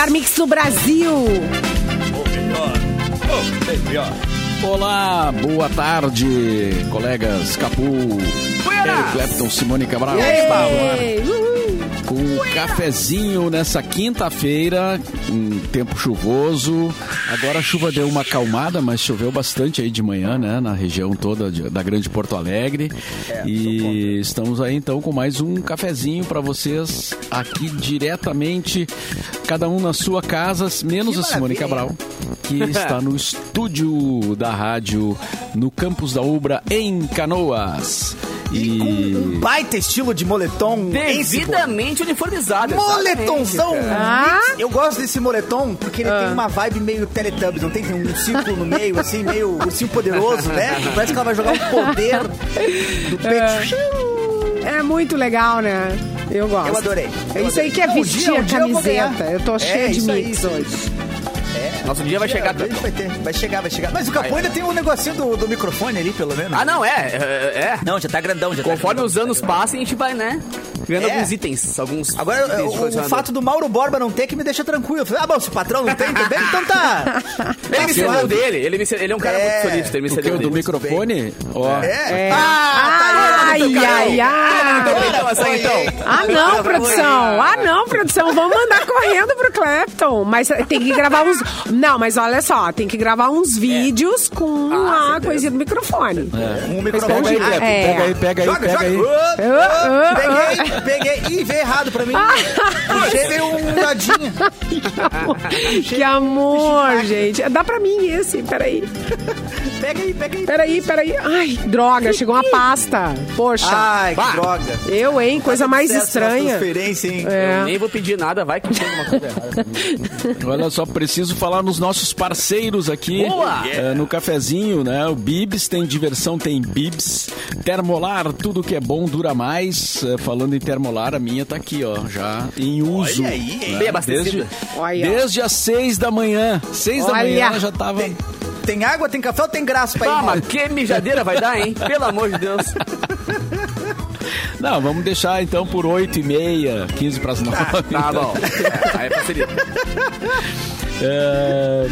melhor mix do Brasil. Olá, boa tarde, colegas Capu, Eric Clapton, Simone Cabral. Ei, uhul. Com um cafezinho nessa quinta-feira, um tempo chuvoso. Agora a chuva deu uma acalmada, mas choveu bastante aí de manhã, né? Na região toda de- da Grande Porto Alegre. e estamos aí então com mais um cafezinho para vocês aqui diretamente, cada um na sua casa, menos Que a Simone. Cabral, que está no estúdio da rádio no campus da Ubra em Canoas. E com um baita estilo de moletom. Devidamente uniformizado. Moletomzão! Ah. Eu gosto desse moletom porque ele tem uma vibe meio Teletubbies, não tem? Tem um círculo no meio, assim, meio ursinho poderoso, né? Parece que ela vai jogar um poder do peito. É muito legal, né? Eu gosto. Eu adorei. É Eu isso aí adorei. que é Não, um vestir dia- um a eu camiseta. ganhar. Eu tô É, cheia de isso aí, mix isso hoje. Nosso dia vai chegar. Gente vai ter, vai chegar, vai chegar. Mas o Capu ainda tem um negocinho do, do microfone ali, pelo menos. Ah, não, é. É. é. Não, já tá grandão, já Conforme tá os anos passam, a gente vai, né? Ganhando É. alguns itens. Alguns Agora, itens o, o fato do Mauro Borba não ter que me deixa tranquilo. Ah, bom, se o patrão não tem também, então tá. Ele me cedeu dele. Ele, me cedeu- ele é um cara É. muito solícito. Ele me O que cedeu o do dele. microfone? Ó, É. É. Ah, tá aí, ai, ai, ai. Então, então, então. Ah, não, produção. Ah, não, produção. Vamos mandar correndo pro Clapton. Mas tem que gravar uns. Não, mas olha só, tem que gravar uns vídeos com Ah, a coisinha do microfone. Um microfone. Pega aí, É. pega aí, pega aí, Joga, pega joga. aí. Peguei, peguei. Ih, veio errado pra mim. Veio um dadinho. Que amor, gente. Dá pra mim esse, peraí. Pega aí, pega aí. Peraí, peraí. Ai, droga, chegou uma pasta. Poxa. Ai, que Bah. droga. Eu, hein? Coisa mais Sucesso estranha. transferências, hein? Eu É. nem vou pedir nada, vai que tem alguma coisa errada. Olha só, preciso falar nos nossos parceiros aqui Boa! é, no cafezinho, né? O Bibs tem diversão, tem Bibs. Termolar, tudo que é bom dura mais. É, falando em termolar, a minha tá aqui, ó, já em uso. Olha aí, hein? né? Bem abastecida. Desde, Olha. desde as seis da manhã. Seis da Olha. manhã ela já tava. Tem, água, tem café ou tem graça pra ir? Ah, Mauro? mas que mijadeira vai dar, hein? Pelo amor de Deus. Não, vamos deixar então por oito e meia, 15 para as nove. Tá bom. É, aí facilita. É,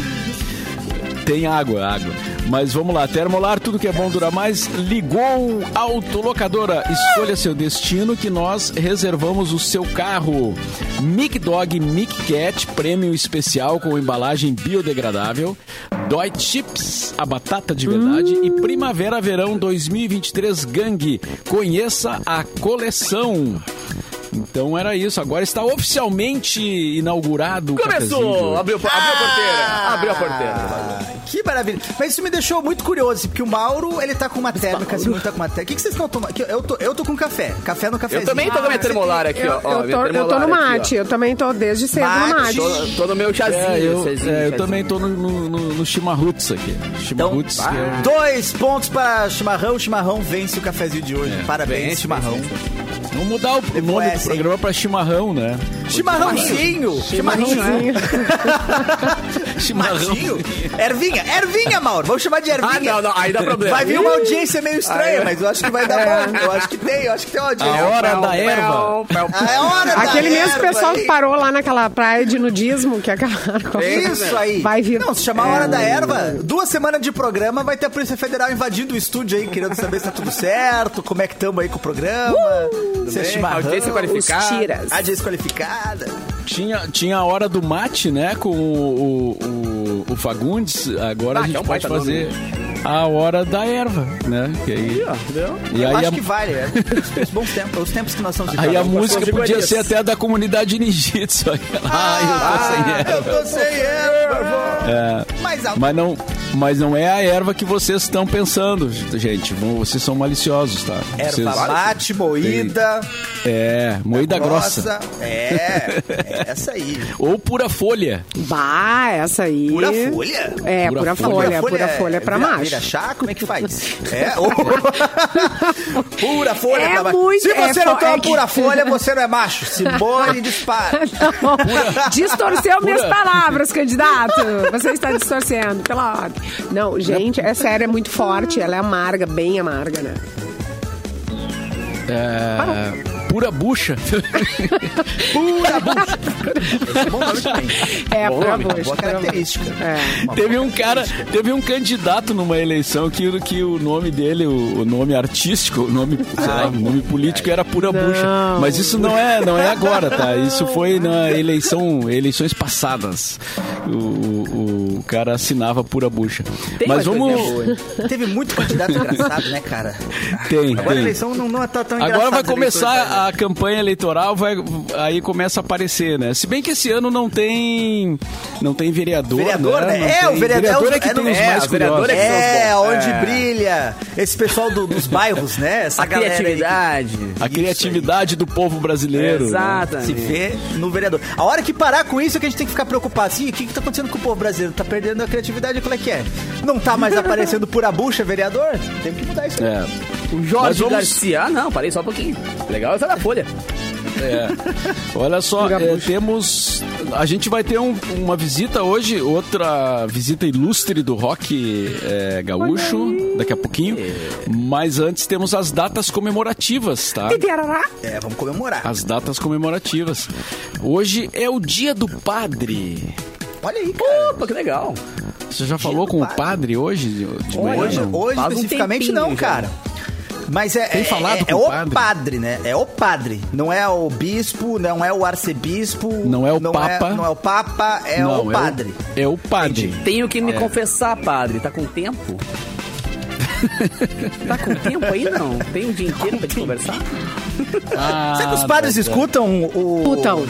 Tem água, água. Mas vamos lá, Termolar, tudo que é bom dura mais. Ligou Autolocadora. Escolha seu destino que nós reservamos o seu carro. Mic Dog Mic Cat, prêmio especial com embalagem biodegradável. Dói Chips, a batata de verdade. E Primavera Verão 2023 Gangue. Conheça a coleção. Então era isso. Agora está oficialmente inaugurado Começou! Abriu, abriu a porteira. Abriu a porteira. Ah, que maravilha. Mas isso me deixou muito curioso, porque o Mauro, ele tá com uma térmica, a Simone tá com uma térmica. O que, que vocês estão tomando? Eu tô, eu tô com café. Café no cafezinho. Eu também tô com minha termolar aqui, Eu, ó. ó. eu tô, eu tô no aqui, ó. mate. Eu também tô desde cedo no Mate. mate. Tô, tô no meu chazinho. É, eu, chazinho, é, eu chazinho. também tô no, no, no, no chimarruts aqui. Então, Chimarruts. que é um- dois pontos para chimarrão. O chimarrão vence o cafezinho de hoje. Parabéns, Vence, chimarrão. vence, vence. Vamos mudar o Depois nome do essa, programa pra chimarrão, né? Chimarrãozinho. Chimarrãozinho. Chimarrão. Ervinha. Ervinha, Mauro. Vamos chamar de ervinha. Ah, não, não. Aí dá problema. Vai vir uma audiência meio estranha, mas eu acho que vai dar bom. Eu acho que tem, eu acho que tem uma audiência. A hora da erva. Ah, é hora da Aquele mesmo erva pessoal que parou lá naquela praia de nudismo, que acabaram. Isso aí. Vai vir. Não, se chamar a hora da erva, duas semanas de programa, vai ter a Polícia Federal invadindo o estúdio aí, querendo saber se tá tudo certo, como é que estamos aí com o programa. se é chimarrão, Audiência Os qualificada. audiência qualificada. Tinha, tinha a hora do mate, né? Com o, o, o Fagundes. Agora Ah, a gente é um pode fazer a hora da erva, né? Que aí, e Eu aí acho a, que vale, é. Os, bons tempos, os tempos que nós estamos aí a música podia iguarias. ser até a da comunidade ninjitsu. Ai, eu tô sem erva. Eu tô sem erva, É, Mais alto. mas não, mas não é a erva que vocês estão pensando, gente. Vocês são maliciosos, tá? Vocês- Erva mate, moída, É, moída grossa. É, é essa aí. Ou pura folha. Bah, essa aí. Pura folha? É, Pura pura, folha. folha. Pura folha é pra vira, macho. Vira chá? Como é que faz? É? Pura folha É pra macho. muito- Se é você não fo- toma é que- pura folha, você não é macho. Simone dispara. Não, distorceu minhas pura- palavras, candidato. Você está distorcendo, pela ordem. Não, gente, é sério, é muito forte. Ela é amarga, bem amarga, né? É, pura bucha. Pura bucha. Esse é bom nome também. É, Bom pra nome, Uma bucha. boa característica. É. Teve boa um cara, teve um candidato numa eleição que, que o nome dele, o, o nome artístico, o nome, sei lá, o nome político era pura bucha. Mas isso não é, não é agora, tá? Isso foi na eleição, eleições passadas. O, o, o cara assinava pura bucha. Tem Mas vamos. Teve muito candidato engraçado, né, cara? Tem, Agora a tem. eleição não, não tá tão Agora vai né? começar a campanha eleitoral, vai, aí começa a aparecer, né? Se bem que esse ano não tem não tem vereador, Vereador, né? né? É, tem- o vereador é que é tem no- os é, mais o vereador curiosos. é que os É, onde É. brilha esse pessoal do- dos bairros, né? Essa A aí que criatividade. A criatividade do povo brasileiro. né? se vê no vereador. A hora que parar com isso é que a gente tem que ficar preocupado. Assim, o que, que tá acontecendo com o povo brasileiro? Tá perdendo a criatividade? Qual é que é? Não tá mais aparecendo pura bucha, vereador? Tem que mudar isso. aí. É. O Jorge vamos- Garcia. Ah, não, parei só um pouquinho. Legal essa da Folha. É. Olha só, é, temos. A gente vai ter um- uma visita hoje, outra visita ilustre do rock é, gaúcho, daqui a pouquinho. Mas antes temos as datas comemorativas, tá? É, vamos comemorar. As datas comemorativas. Hoje é o dia do padre. Olha aí, cara. Opa, que legal. Você já falou do com o padre. padre hoje de? Hoje, hoje um especificamente tempinho não, já. cara. Mas é, Tem é, falado é, com é o o padre? padre. né? É o padre. Não é o bispo, não é o arcebispo. Não é o papa. não é o papa, é Não, o padre. É o padre. Tenho que É. me confessar, padre. Tá com tempo? tá com tempo aí, não? Tem um dia inteiro pra te conversar? Ah, Será que os padres tá, tá. escutam o. Putam.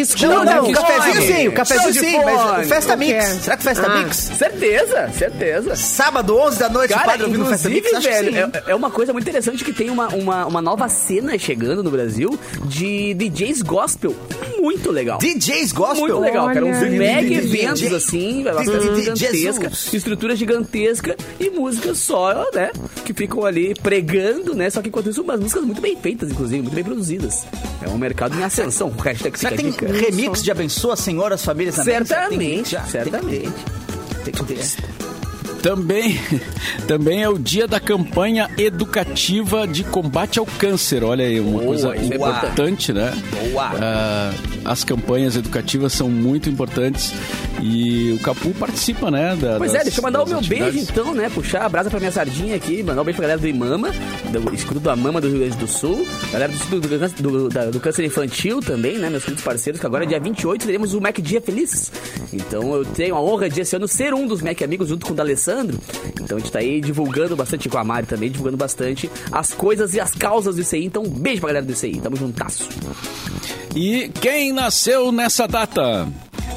Escutam. Não, não, o cafezinho sim, o cafezinho sim, mas o Festa O? Mix. Será que o Festa Ah. Mix? Certeza, certeza. Sábado, 11 da noite, o Cara, padre ouvindo o Festa Mix? Velho, é, é uma coisa muito interessante que tem uma, uma, uma nova cena chegando no Brasil de DJs gospel. Muito legal. DJs Gospel. Muito legal, cara. Uns Olha aí. mega DJ. eventos assim, gigantesca, estrutura gigantesca e músicas só, né? Que ficam ali pregando, né? Só que enquanto isso, umas músicas muito bem feitas, inclusive, muito bem produzidas. É um mercado em ascensão. O hashtag fica tem remix de Abençoa Senhor as famílias também? Certamente, certamente. Tem que ter. Também, também é o dia da campanha educativa de combate ao câncer. Olha aí, uma Boa, coisa é importante, né? Boa. Ah, as campanhas educativas são muito importantes e o Capu participa, né? da- Pois das- é, deixa eu mandar o meu beijo atividades. então, né? Puxar a brasa pra minha sardinha aqui, mandar um beijo pra galera do Imama, do escudo do Amama do Rio Grande do Sul, galera do Instituto do, Câncer- do, da- do Câncer Infantil também, né? Meus queridos parceiros, que agora dia 28 teremos o Mac Dia Feliz. Então eu tenho a honra de esse ano ser um dos Mac Amigos junto com o D'Alessandro. Então a gente tá aí divulgando bastante com a Mari também, divulgando bastante as coisas e as causas do ICI. Então, beijo pra galera do ICI, tamo juntasso. E quem nasceu nessa data?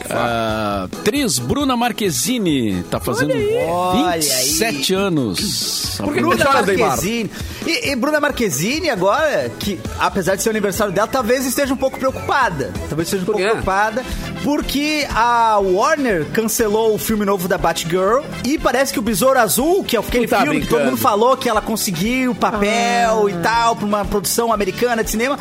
A atriz Bruna Marquezine tá fazendo Olha aí. 27 anos. A Por que Bruna-? Marquezine. E, e Bruna Marquezine agora, que apesar de ser o aniversário dela, talvez esteja um pouco preocupada. Talvez esteja um pouco preocupada porque a Warner cancelou o filme novo da Batgirl e parece que o Besouro Azul, que é aquele tá filme que todo brincando. mundo falou que ela conseguiu papel e tal pra uma produção americana de cinema,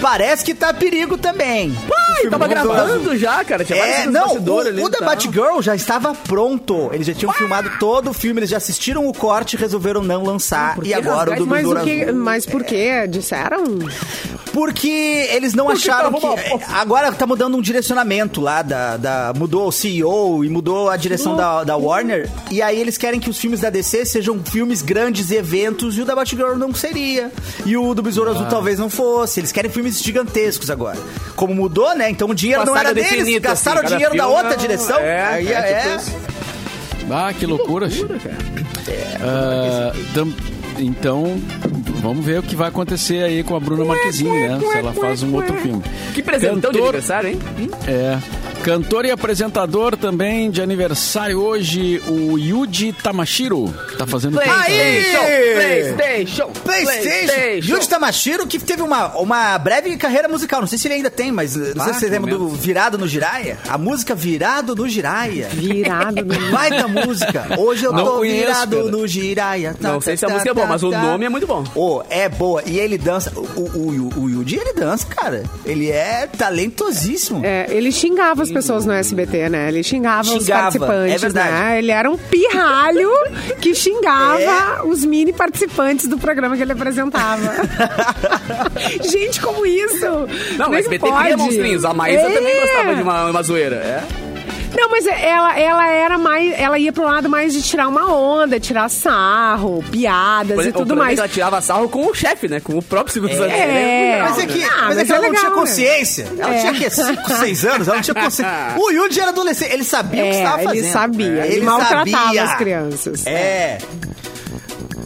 parece que tá perigo também. O filme Tava gravando já, cara. Tinha É, não, o, ali o e tal. Batgirl já estava pronto. Eles já tinham filmado todo o filme, eles já assistiram o corte e resolveram não lançar. por E que agora o esse- Mas, o que, mas por quê? Disseram? Porque eles não Porque acharam tava que. Agora tá mudando um direcionamento lá da. da- mudou o CEO e mudou a direção da, da Warner. E aí eles querem que os filmes da DC sejam filmes grandes, eventos, e o da Batgirl não seria. E o do Besouro Ah. Azul talvez não fosse. Eles querem filmes gigantescos agora. Como mudou, né? Então o dinheiro não era deles, definida, gastaram assim, o dinheiro da outra não- direção. É, aí é, é. tipo. Ah, que loucura. Ah, tam- então, vamos ver o que vai acontecer aí com a Bruna Marquezine, né? Se ela faz um outro filme. Que presentão de Cantor- aniversário, hein? É. Cantor e apresentador também de aniversário hoje, o Yuji Tamashiro. Tá fazendo Aí! PlayStation! PlayStation! Yuji Tamashiro, que teve uma, uma breve carreira musical. Não sei se ele ainda tem, mas não sei Ah, se você lembra do. Virado no Jiraya. A música Virado no Jiraya. Virado. no- Baita música. Hoje eu Não tô conheço, virado cara. no Jiraya. Tá, Não sei se a tá, música é boa, tá, mas o tá. nome é muito bom. Ô, é boa. E ele dança. O, o, o, o Yuji, ele dança, cara. Ele é talentosíssimo. É, ele xingava as pessoas no SBT, né? Ele xingava, os Xingava, participantes, é verdade. né? Ele era um pirralho que xingava É. os mini participantes do programa que ele apresentava. Gente, como isso? Não, o é SBT pode? cria monstrinhos. A Maísa É. também gostava de uma, uma zoeira. É. Não, mas ela, ela era mais. Ela ia pro lado mais de tirar uma onda, tirar sarro, piadas e tudo é mais. que Ela tirava sarro com o chefe, né? Com o próprio Silvio Santos. É. Mas é que, Ah, mas é que é ela não tinha legal, né? consciência. Ela É. tinha que 5, 6 anos, ela não tinha consciência. O Yudi era adolescente, ele sabia o que É, estava fazendo. ele sabia. É, Ele, maltratava sabia. as crianças. É.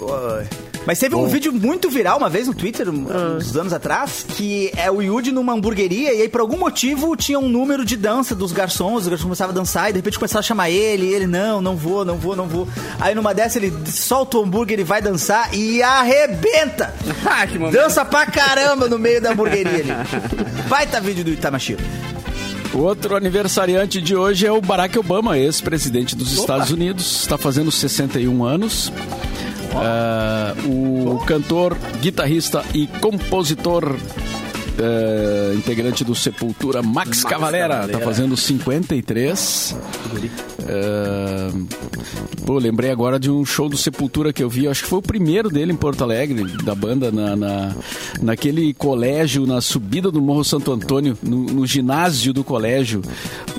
Oi. Mas teve um vídeo muito viral uma vez no Twitter, um- Ah. uns anos atrás, que é o Yudi numa hamburgueria e aí por algum motivo tinha um número de dança dos garçons, os garçons começavam a dançar e de repente começaram a chamar ele, e ele, não, não vou, não vou, não vou. Aí numa dessa ele solta o hambúrguer, ele vai dançar e arrebenta! Ah, que momento. Dança pra caramba no meio da hamburgueria ali. Baita vídeo do Itamashiro. Outro aniversariante de hoje é o Barack Obama, ex-presidente dos Estados Unidos. Está fazendo 61 anos. Ah, o cantor, guitarrista e compositor. eh, integrante do Sepultura, Max, Cavalera, Cavalera. tá fazendo 53. Eh, pô, lembrei agora de um show do Sepultura que eu vi, acho que foi o primeiro dele em Porto Alegre, da banda, na, na- naquele colégio, na subida do Morro Santo Antônio, no, no ginásio do colégio.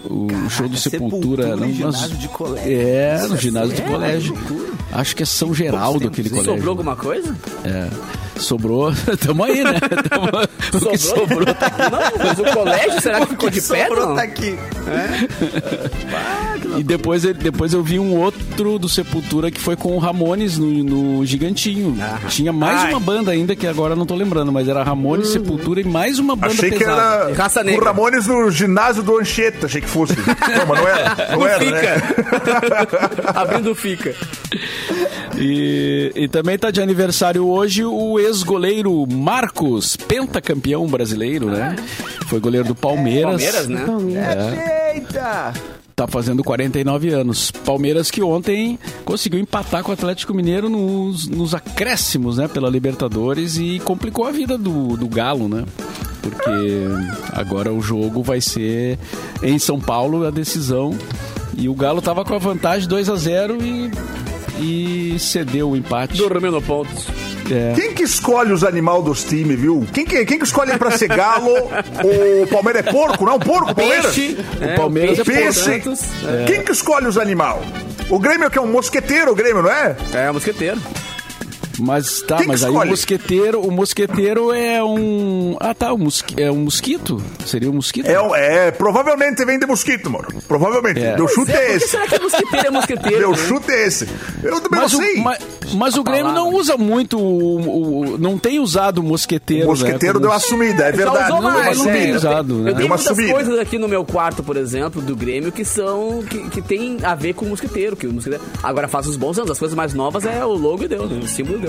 O show do Sepultura. Sepultura não, ginásio mas- de colégio. É, no é ginásio do sério? Acho que é São Geraldo aquele colégio. Sobrou alguma coisa? É. Sobrou, tamo aí, né? Tamo... O que sobrou tá aqui. Não, mas o colégio, será que ficou de pé? Sobrou Não? tá aqui. E depois, depois eu vi um outro do Sepultura que foi com o Ramones no, no Gigantinho. Tinha mais Ai. uma banda ainda que agora não tô lembrando, mas era Ramones, Sepultura e mais uma banda Achei que pesada. era Raça o negra. Ramones no ginásio do Anchieta, achei que fosse. Não, mas não era. Não era, né? Fica. Abrindo o fica. E, e também tá de aniversário hoje o ex-goleiro Marcos, pentacampeão brasileiro, né? Foi goleiro do Palmeiras. Palmeiras, né? É. Eita! Tá fazendo 49 anos. Palmeiras que ontem conseguiu empatar com o Atlético Mineiro nos, nos acréscimos, né? Pela Libertadores e complicou a vida do, do Galo, né? Porque agora o jogo vai ser em São Paulo, a decisão. E o Galo tava com a vantagem 2 a 0 e, e cedeu o empate. Dormindo pontos. É. Quem que escolhe os animais dos times, viu? Quem que, quem que escolhe pra ser galo? o Palmeiras é porco, não? Porco, Palmeiras? Peixe. O Palmeiras é Peixe. Santos. Quem que escolhe os animais? O Grêmio que é um mosqueteiro, o Grêmio, não é? É, é mosqueteiro. Mas tá, Quem que mas aí o mosqueteiro, o mosqueteiro é um. Ah, tá, o mosqui, é um mosquito? Seria um mosquito? É, um- é, provavelmente vem de mosquito, mano. Provavelmente. É. Meu chute é que esse. será que é mosqueteiro é mosqueteiro? Meu né? chute é esse. Eu também Mas não o, sei. mas, mas o Grêmio não usa muito o, o- não tem usado o mosqueteiro. O mosqueteiro né, deu como- uma sumida, é Já verdade. usou não, mais, não né? tem Eu usado, tenho- né? Eu tenho Deu uma muitas subida. coisas aqui no meu quarto, por exemplo, do Grêmio, que são. que, que tem a ver com o mosqueteiro. Que o mosqueteiro agora faz os bons anos. As coisas mais novas é o logo e deu, né? O símbolo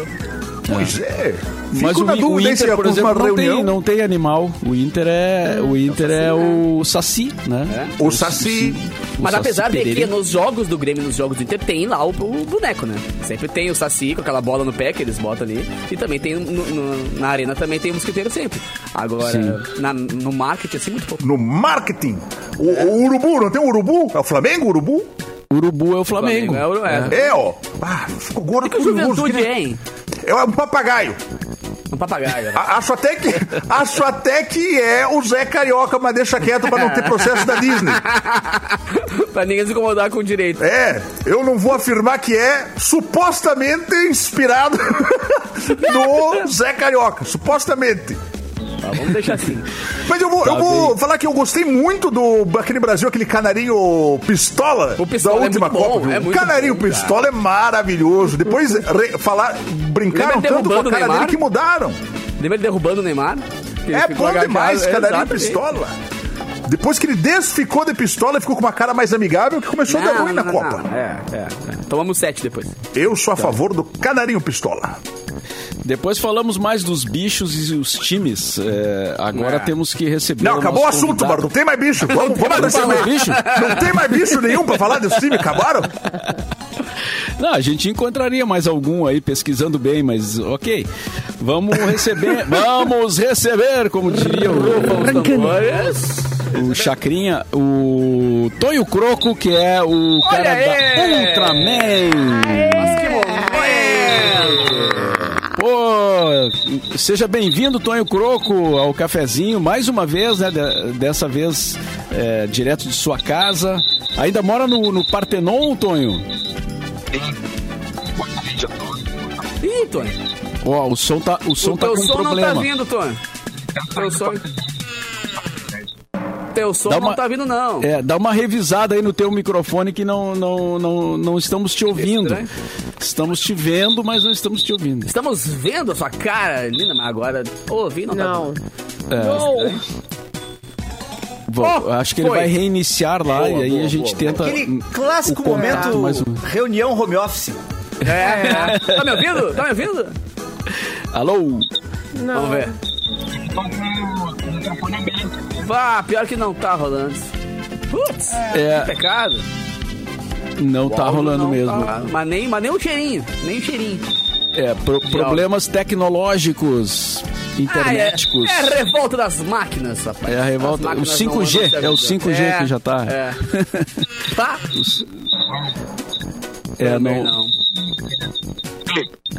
Pois é. Mas Fico o, o Inter, é por uma exemplo, não tem, reunião. não tem animal. O Inter é, o Inter é o Saci, né? O Saci. O Mas Saci apesar de que nos jogos do Grêmio e nos jogos do Inter tem lá o, o boneco, né? Sempre tem o Saci com aquela bola no pé que eles botam ali. E também tem no- no- na arena também tem o mosquiteiro sempre. Agora, na- no marketing, assim, muito pouco. No marketing. O, o urubu, não tem o urubu? É o Flamengo, o urubu? Urubu é o Flamengo. É, o- é. É, ó. Ah, ficou gordo O que o com urubu. Juventude é, hein? É um papagaio. Um papagaio. né? A- Acho até que acho até que é o Zé Carioca, mas deixa quieto pra não ter processo da Disney. pra ninguém se incomodar com o direito. É, eu não vou afirmar que é supostamente inspirado no Zé Carioca, supostamente. Tá, vamos deixar assim. Mas eu vou, eu vou falar que eu gostei muito do aquele Brasil, aquele canarinho pistola, O Pistola da é última bom, Copa. é o muito canarinho bom, pistola é maravilhoso. Depois re- falar, brincaram tanto com a cara dele que mudaram. Lembra ele derrubando o Neymar? É bom demais, canarinho Exatamente. pistola. Depois que ele desficou de pistola, ficou com uma cara mais amigável que começou a dar ruim na não, Copa. não. É, é, é. Tomamos sete depois. Eu sou a favor do canarinho pistola. Depois falamos mais dos bichos e os times. É, agora É. temos que receber. Não, acabou o assunto, convidado. mano. Não tem mais bicho. Vamos, vamos Não tem mais bicho? Não tem mais bicho nenhum pra falar desse time. Acabaram? Não, a gente encontraria mais algum aí pesquisando bem, mas ok. Vamos receber, vamos receber, como diria o. O Chacrinha, o Tonho Croco, que é o cara aí! da Ultraman. Mas seja bem-vindo, Tonho Croco, ao cafezinho, mais uma vez, né? de- dessa vez é, direto de sua casa. Ainda mora no, no Partenon, Tonho? Ih, Tony. Ó, o som tá, o som O tá com som não problema. tá vindo, Tony. Teu som... Teu som Dá não uma- tá vindo, não. É, dá uma revisada aí no teu microfone que não, não, não, não estamos te ouvindo. Estamos te vendo, mas não estamos te ouvindo. Estamos vendo a sua cara, linda, mas agora ouvindo não. Não. É, bom, Oh, acho que ele foi. vai reiniciar lá Boa, e aí boa, a gente boa, tenta. Aquele clássico o contato momento, mais um. reunião home office. Tá. É, é. Tá me ouvindo? Tá me ouvindo? Alô? Não. Vamos ver. Vá, pior que não tá rolando. Putz, É. que pecado. Não tá rolando Não mesmo. tá. Mas, nem, mas nem o cheirinho, nem o cheirinho. É, pro- problemas tecnológicos, internéticos. Ah, é, é a revolta das máquinas, rapaz. É a revolta- o 5G, não andam se é o avisando. 5G que já tá. É. Tá? É, Também não-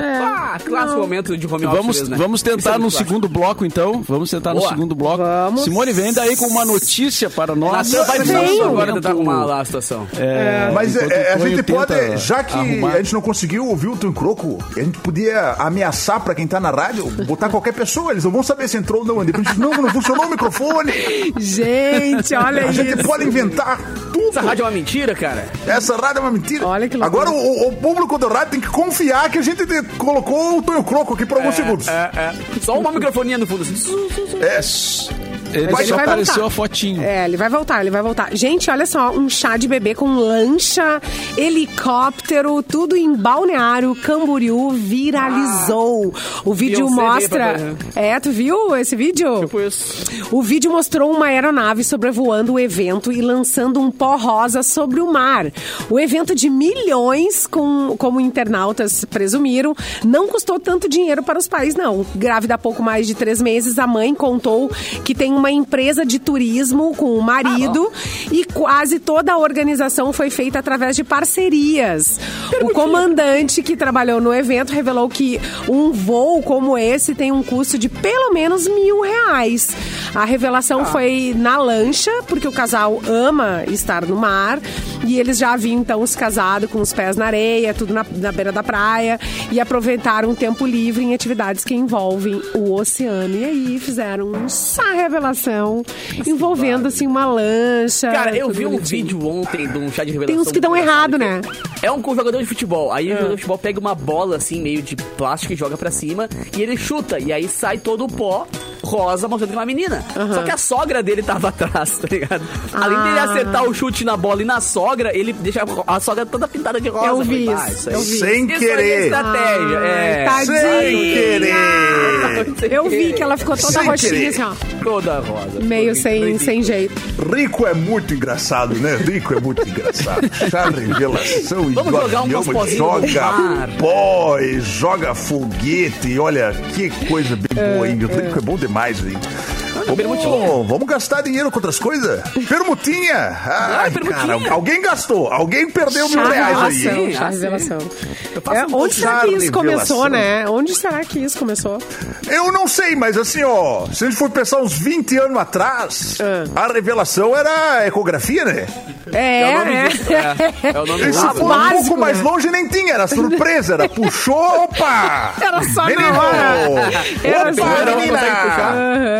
não. Ah, clássico momento de home office Vamos, mesmo, né? vamos Isso é tentar muito no segundo bloco, então. Vamos tentar no Boa. segundo bloco. Vamos. Simone, vem daí com uma notícia para nós. Natan vai agora tentar arrumar lá a situação. É, Mas enquanto é, o a gente pode, já que arrumar- a gente não conseguiu ouvir o Tom Croco, a gente podia ameaçar pra quem tá na rádio, botar qualquer pessoa, eles não vão saber se entrou ou não. Depois a gente, não, não funcionou o microfone. Gente, olha A gente isso. pode inventar tudo. Essa rádio é uma mentira, cara. Essa rádio é uma mentira. Olha que loucura. Agora o, o público do rádio tem que confiar que a gente te- colocou o Tonho Croco aqui por alguns segundos. É, é. Só uma microfonia no fundo. assim. É. Ele só ele vai apareceu voltar. a fotinho. É, ele vai voltar, ele vai voltar. Gente, olha só, um chá de bebê com lancha, helicóptero, tudo em Balneário Camboriú viralizou. o vídeo mostra. cá. É, tu viu esse vídeo? Tipo isso. O vídeo mostrou uma aeronave sobrevoando o evento e lançando um pó rosa sobre o mar. O evento de milhões, com, como internautas presumiram, não custou tanto dinheiro para os pais, não. Grávida há pouco mais de três meses, a mãe contou que tem uma empresa de turismo com o marido e quase toda a organização foi feita através de parcerias. O comandante que trabalhou no evento revelou que um voo como esse tem um custo de pelo menos mil reais. A revelação foi na lancha, porque o casal ama estar no mar. E eles já haviam então se casado com os pés na areia, tudo na, na beira da praia. E aproveitaram o tempo livre em atividades que envolvem o oceano. E aí fizeram essa revelação envolvendo assim uma lancha. Cara, eu vi um vídeo ontem de um chá de revelação. Tem uns que dão errado, né? É um jogador de futebol. Aí o jogador de futebol pega uma bola assim, meio de plástico e joga pra cima. E ele chuta. E aí sai todo o pó rosa mostrando que é uma menina. Só que a sogra dele tava atrás, tá ligado? Além dele Ah. acertar o chute na bola e na sogra, ele deixa a sogra toda pintada de rosa. Eu vi falei, "Ah, isso, aí- eu vi. Sem Isso aí é querer. estratégia. é. Ai, Sem tadinha. querer. Eu vi que ela ficou toda Sem roxinha, querer. assim, ó. Toda rosa. Meio sem, sem jeito. Rico é muito engraçado, né? Rico é muito engraçado. Chá revelação e Vamos jogar um joga pó e joga foguete. Olha, que coisa bem boa, hein? Rico é bom demais, hein? Vamos, vamos gastar dinheiro com outras coisas? Permutinha! Ai, permutinha. cara, alguém gastou. Alguém perdeu mil Chá reais aí. revelação, hein? chá Ah, revelação. É, um onde será que isso começou, revelação. né? Onde será que isso começou? Eu não sei, mas assim, ó, se a gente for pensar uns 20 anos atrás, Ah. a revelação era ecografia, né? É, É o nome é. É, é o nome E se disso. for um pouco mais né? longe, nem tinha, era surpresa, era puxou, opa! Era só na Menino! hora. Era Opa, só na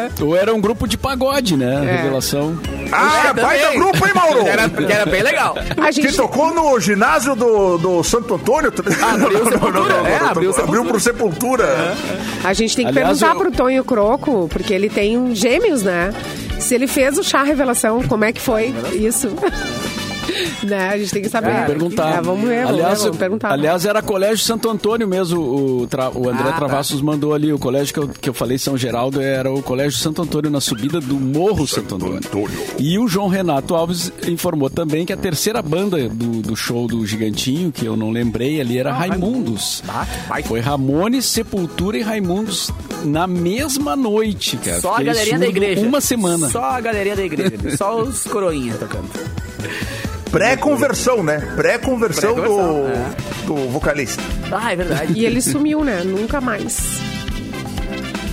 menina! Ou era um grupo de pagode, né? É. Revelação. Ah, É, do grupo, hein, Mauro? Era, que era bem legal. A Que gente, tocou no ginásio do, do Santo Antônio. abriu Sepultura. É, abriu abriu pro Sepultura. a gente tem que Aliás, perguntar eu- pro Tonho Croco, porque ele tem gêmeos, né? Se ele fez o chá revelação, como é que foi isso? né? A gente tem que saber. Vamos perguntar. É, vamos ver, vamos, aliás, ver, vamos perguntar. aliás, era Colégio Santo Antônio mesmo. O, tra- o André Ah, tá. Travassos mandou ali. O colégio que eu, que eu falei, São Geraldo, era o Colégio Santo Antônio, na subida do Morro Santo Antônio. Antônio. E o João Renato Alves informou também que a terceira banda do, do show do Gigantinho, que eu não lembrei ali, era Raimundos. Ah. Foi Ramones, Sepultura e Raimundos na mesma noite, cara. Só a galerinha da igreja. Uma semana. Só a galerinha da igreja. só os coroinhas tocando. Pré-conversão, né? Pré-conversão do, Pré-conversão, é. do vocalista. Ah, é verdade. E ele sumiu, né? Nunca mais.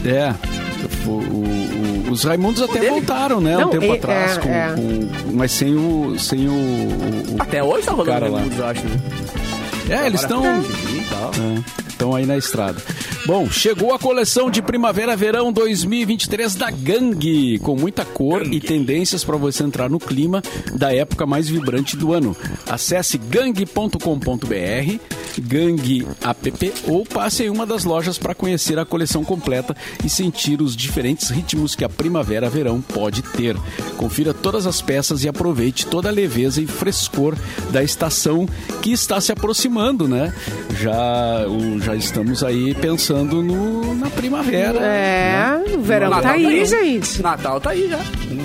É. O- o- o- os Raimundos até dele? voltaram, né? Não, um tempo é- atrás. é, com- é. com- mas sem o. Sem o, Até hoje tá rolando cara. Raimundos, eu acho, né? É, eles estão. E tal. Estão aí na estrada. Bom, chegou a coleção de primavera-verão 2023 da Gangue, com muita cor e tendências para você entrar no clima da época mais vibrante do ano. Acesse gangue.com.br, Gangue app ou passe em uma das lojas para conhecer a coleção completa e sentir os diferentes ritmos que a primavera-verão pode ter. Confira todas as peças e aproveite toda a leveza e frescor da estação que está se aproximando, né? Já, o- já estamos aí pensando no, na primavera. É, o verão Natal tá aí, tá gente. Natal tá aí já.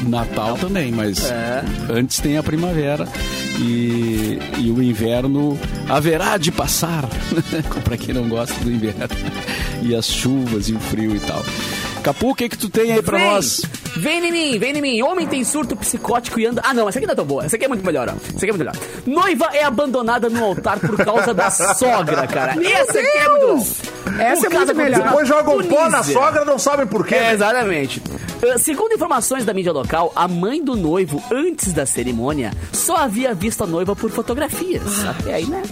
Natal também, mas É. antes tem a primavera e, e o inverno haverá de passar, para quem não gosta do inverno, e as chuvas e o frio e tal. Capu, o que que tu tem aí pra Vem! nós? Vem em mim, vem em mim. Homem tem surto psicótico e anda. Ah, não, essa aqui não é tão boa. Essa aqui é muito melhor, ó. Essa aqui é muito melhor. Noiva é abandonada no altar por causa da sogra, cara. essa aqui é muito bom. Essa O é muito melhor. Depois jogam pó na Tunísia. sogra, não sabem por quê. É, né? exatamente. Uh, segundo informações da mídia local, a mãe do noivo, antes da cerimônia, só havia visto a noiva por fotografias. Até aí, né?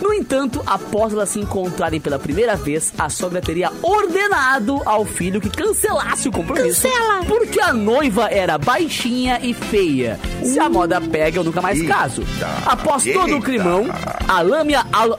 No entanto, após elas se encontrarem pela primeira vez, a sogra teria ordenado ao filho que cancelasse o compromisso. Cancela! Porque a noiva era baixinha e feia. Se a moda pega, eu nunca mais caso. Após todo o eita. climão, a Lâmia Al...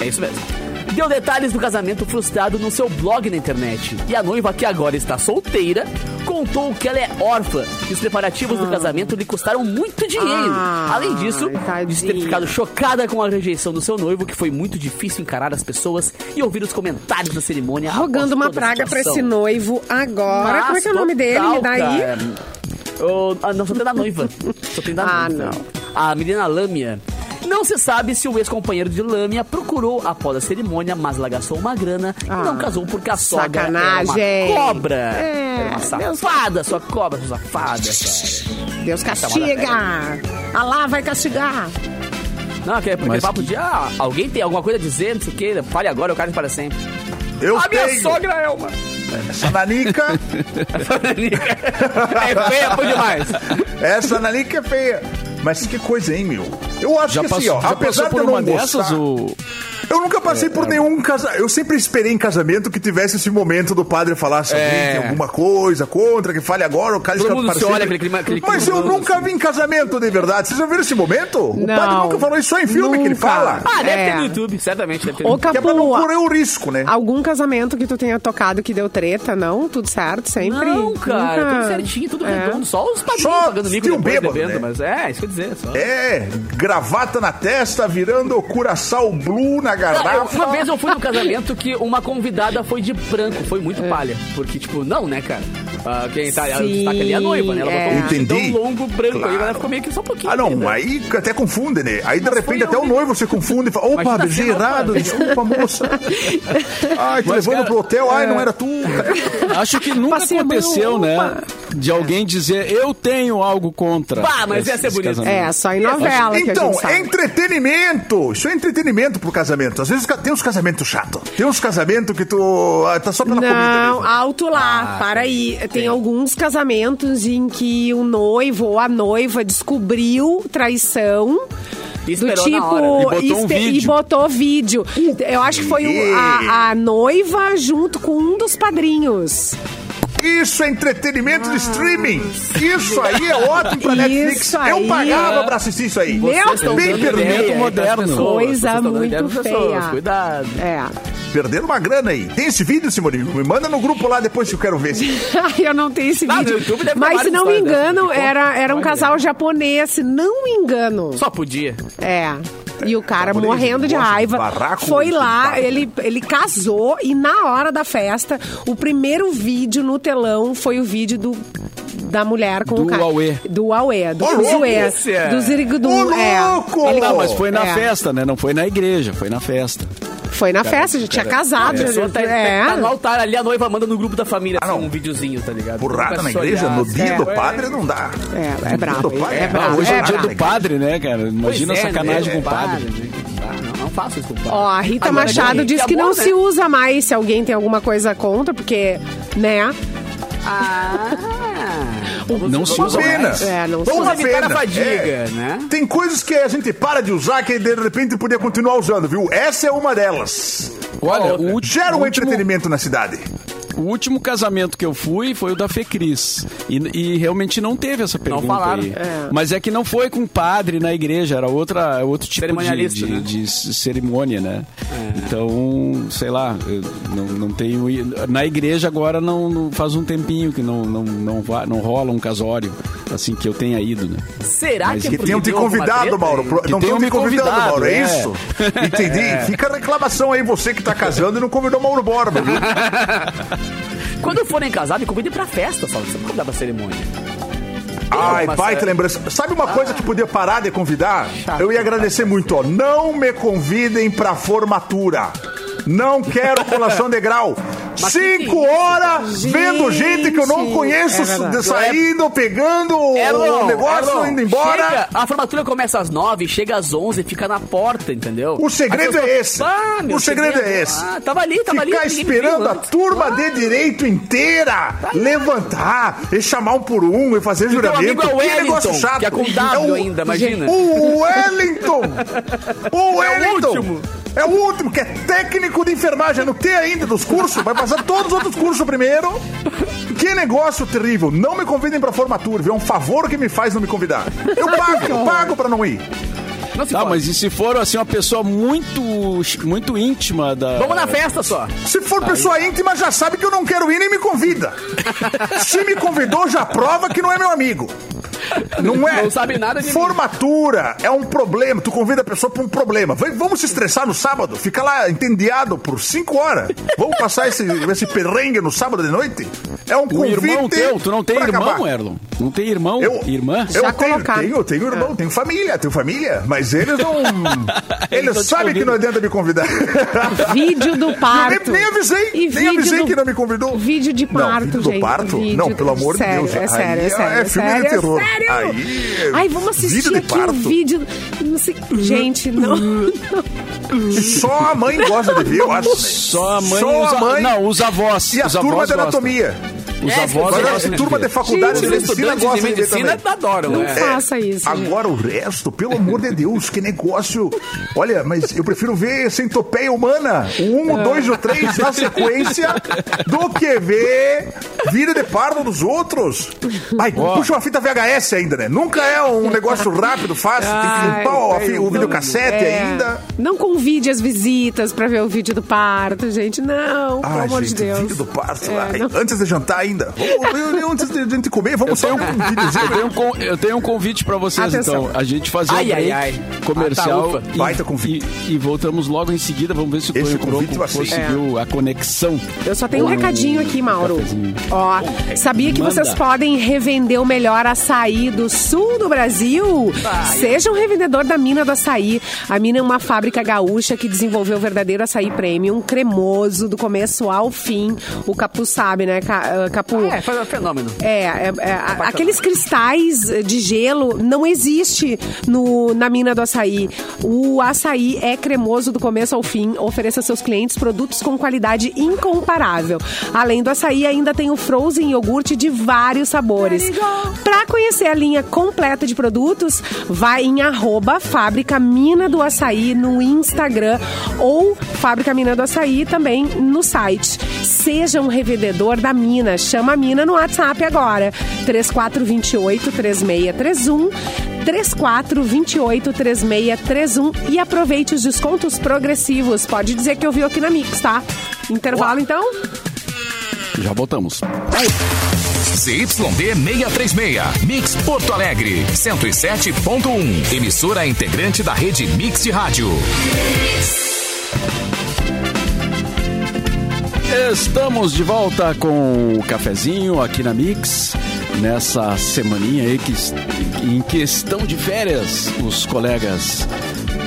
É isso mesmo. Deu detalhes do casamento frustrado no seu blog na internet. E a noiva, que agora está solteira, contou que ela é órfã e os preparativos do casamento lhe custaram muito dinheiro. Ah, Além disso, disse ter tadinha. ficado chocada com a rejeição do seu noivo, que foi muito difícil encarar as pessoas e ouvir os comentários da cerimônia. Rogando uma praga pra situação. esse noivo agora. Como é que é o nome Mas dele? Me dá aí. cara. O- ah, não, só tem da noiva. Só tem da Ah, noiva. não. A menina Lâmia. Não se sabe se o ex-companheiro de Lâmia procurou após a cerimônia, mas ela gastou uma grana Ah, e não casou porque a sogra sacanagem. era uma cobra. É, era uma Deus- safada, sua cobra, sua safada, cara. Deus castiga. Alá vai castigar. Não, aquele, aquele Mas papo que- de, ah, alguém tem alguma coisa a dizer, não sei o que, fale agora, eu quero para sempre. Eu a minha tenho. sogra é uma... Essa nanica, é feia por demais. essa nanica é feia. Mas que coisa, hein, meu? Eu acho Já que assim, passou, ó, já apesar de eu não uma dessas? gostar, O... eu nunca passei É, por nenhum casamento. Eu sempre esperei em casamento que tivesse esse momento do padre falar alguém É. alguma coisa contra, que fale agora, o cara Todo está mundo se olha, aquele clima- aquele Mas clima eu humano, nunca assim. vi em casamento de verdade. Vocês já viram esse momento? O Não, padre nunca falou isso só em filme que ele nunca. fala. Ah, deve É. ter no YouTube, certamente deve ter. Ô, Que é pra não Capu, correr o risco, né? algum casamento que tu tenha tocado que deu treta, não? Tudo certo, sempre? Não, cara, Nunca. tudo certinho, tudo É. redondo. Só os padrinhos Só pagando mico depois bêbado, bebendo, né? mas é, isso que eu ia dizer. Só. É, gravata na testa, virando curaçal blue na eu- garrafa. uma vez eu fui no casamento que uma convidada foi de branco, foi muito É. palha. Porque, tipo, não, né, cara? Ah, quem tá Sim, destaca ali é a noiva, né? Ela é. botou um vestido Entendi. tão longo branco Claro. aí, ela ficou meio que só um pouquinho. Ah, não, entendeu? aí até confunde, né? Aí de Mas repente foi até eu o noivo se confunde e fala: opa, errado, cara. desculpa, moça. Ai, te Mas, levando cara, pro hotel, ai, não era tu. Acho que nunca Passei aconteceu, né? opa. De alguém dizer, eu tenho algo contra. Bah, mas esse- ia ser bonito. É, só em novela que a Então, gente sabe. é entretenimento. Isso é entretenimento pro casamento. Às vezes tem uns casamentos chatos. Tem uns casamentos que tu ah, tá só pela comida Não, alto lá, para aí. Tem alguns casamentos em que o noivo ou a noiva descobriu traição. Do tipo. na hora. E botou um vídeo. e botou vídeo. Eu acho que foi a, a noiva junto com um dos padrinhos. Isso é entretenimento de streaming. Isso aí é ótimo pra Isso Netflix. Eu pagava pra assistir isso aí. Meu Bem pras moderno. pessoas, Coisa muito feia. Cuidado. É. Perderam uma grana aí. Tem esse vídeo, Simone? Me manda no grupo lá depois que eu quero ver. Eu não tenho esse Ah, no vídeo. YouTube deve ter Mas se não me engano, era, era um casal japonês, se não me engano. Só podia. É. E o cara Japonês, morrendo de raiva. barraco, foi lá, ele, ele casou e na hora da festa, o primeiro vídeo no telão foi o vídeo do da mulher com Do o cara. Huawei. Do Huawei, do Delícia! do Zirigudu. É. louco! Ele- Não, mas foi na É. festa, né? Não foi na igreja, foi na festa. Foi na festa, já tinha casado. A pessoa já- tá, é. tá no altar ali, a noiva manda no grupo da família Ah, assim, um videozinho, tá ligado? Porrada na igreja, olhar, no dia assim. do padre não dá. É, é brabo. É brabo. hoje é, é o dia brabo. do padre, né, cara? Pois Imagina a é, sacanagem né? com o padre. né? Não, não faço isso com o padre. Ó, a Rita Agora, Machado gente, diz é que não né? se usa mais se alguém tem alguma coisa contra, porque, né? Ah, Não se usa pena. mais. É, não Vamos evitar pena. a fadiga, É. né? Tem coisas que a gente para de usar que de repente podia continuar usando, viu? Essa é uma delas. Olha, o, ulti- Gera o um último, entretenimento na cidade. O último casamento que eu fui foi o da Fecris. E, e realmente não teve essa pergunta falaram. aí. Mas é que não foi com padre na igreja, era outra, outro tipo de, de, né? de cerimônia, né? Então, sei lá, não, não tenho. Na igreja agora não, não- faz um tempinho que não, não, não, não rola um casório assim que eu tenha ido, né? Será Mas que é que Tenham te convidado, Mauro. Que Não tenham te me convidando, convidado, Mauro. É é. isso? Entendi. Fica a reclamação aí, você que tá casando e não convidou Mauro Borba, viu? Quando forem casados, me convidem pra festa, só. Você não convidar pra cerimônia. Ai, alguma baita série? lembrança. Sabe uma coisa que podia parar de convidar? Eu ia agradecer muito, ó. Não me convidem pra formatura. Não quero colação de grau. É Cinco horas vendo gente que eu não Gente, conheço é saindo, pegando o negócio, Erlon, indo embora. chega, a formatura começa às nove, chega às onze, fica na porta, entendeu? O segredo é esse. Ah, o segredo, é esse. Ah, tava ali, tava ali. Ficar ninguém me esperando a turma de direito inteira levantar e chamar um por um e fazer juramento. é o que negócio chato. que é com W o- ainda, imagina. O Wellington! O Wellington! último. É o último, que é técnico de enfermagem. Não tem ainda dos cursos. Vai passar todos os outros cursos primeiro. Que negócio terrível. Não me convidem pra formatura, viu? É um favor que me faz não me convidar. Eu pago, eu pago pra não ir. Não Tá, pode. mas e se for assim uma pessoa muito muito íntima da Vamos na festa só. Se for pessoa íntima, já sabe que eu não quero ir nem me convida. Se me convidou, já prova que não é meu amigo. Não é? Não sabe nada de mim. Formatura é um problema. Tu convida a pessoa pra um problema. Vamos se estressar no sábado? Fica lá entendiado por cinco horas. Vamos passar esse, esse perrengue no sábado de noite? É um O convite irmão teu, tu não tem irmão, acabar. Erlon? Não tem irmão? Eu, Irmã? Eu Já tenho, tenho, tenho irmão, tenho família, tenho família, mas eles não. Eles não sabem que não adianta me convidar. Vídeo do Eu parto. nem, nem avisei, E nem vídeo avisei do- que não me convidou. Vídeo de Não, parto, vídeo do gente. parto? Vídeo Não, do- pelo amor de sério, Deus. É sério, Aí é sério. é filme sério, de terror. É sério. Aí Ai, vamos assistir vídeo de aqui parto. o vídeo. Não sei. Gente, não. Só a mãe gosta de ver, eu acho. Só a mãe, Só a mãe Não, os avós. e a os turma avós de gostam. Os É, avós Agora, gostam a turma de faculdade de Os medicina gosta de de medicina também. adoram, Não né? faça isso. gente. Agora o resto, pelo amor de Deus, que negócio. Olha, mas eu prefiro ver Centopeia Humana, o 1, o 2 e o 3 na sequência, do que ver Vida de Pardo dos outros. Ai, puxa uma fita VHS ainda, né? Nunca é um negócio rápido, fácil, tem que Ai, limpar o, videocassete É, ainda. Não convide as visitas pra ver o vídeo do parto, gente. Não, pelo Ai, amor gente, de Deus. vídeo do parto. É, ai. Antes de jantar ainda. Vamos, antes de a gente comer, vamos só um videozinho. Eu tenho, um con- eu tenho um convite pra vocês, Atenção. então. A gente fazer um Ai, ai, comercial Ah, tá, e, Baita convite. e, e voltamos logo em seguida. Vamos ver se o Tonho convite Croco vai conseguiu a conexão. Eu só tenho um recadinho aqui, Mauro. cafezinho. Ó, sabia que Manda. vocês podem revender o melhor açaí do sul do Brasil? Seja um revendedor da Mina do Açaí. A Mina é uma fábrica gaúcha que desenvolveu o verdadeiro açaí premium, cremoso, do começo ao fim. O Capu sabe, né, Capu? É, faz um fenômeno. É, é, é, a- aqueles cristais de gelo não existe no, na mina do açaí. O açaí é cremoso do começo ao fim, ofereça aos seus clientes produtos com qualidade incomparável. Além do açaí, ainda tem o frozen iogurte de vários sabores. Para conhecer a linha completa de produtos, vai em arroba Fábrica Mina do Açaí no Instagram ou Fábrica Mina do Açaí também no site. Seja um revendedor da Mina. Chama a Mina no WhatsApp agora. 3428 3631 34 28 36 31 e aproveite os descontos progressivos. Pode dizer que eu vi aqui na Mix, tá? Intervalo então? Já voltamos. ZYD 636, Mix Porto Alegre, 107.1. Emissora integrante da rede Mix de Rádio. Estamos de volta com o cafezinho aqui na Mix. Nessa semaninha aí que em questão de férias, os colegas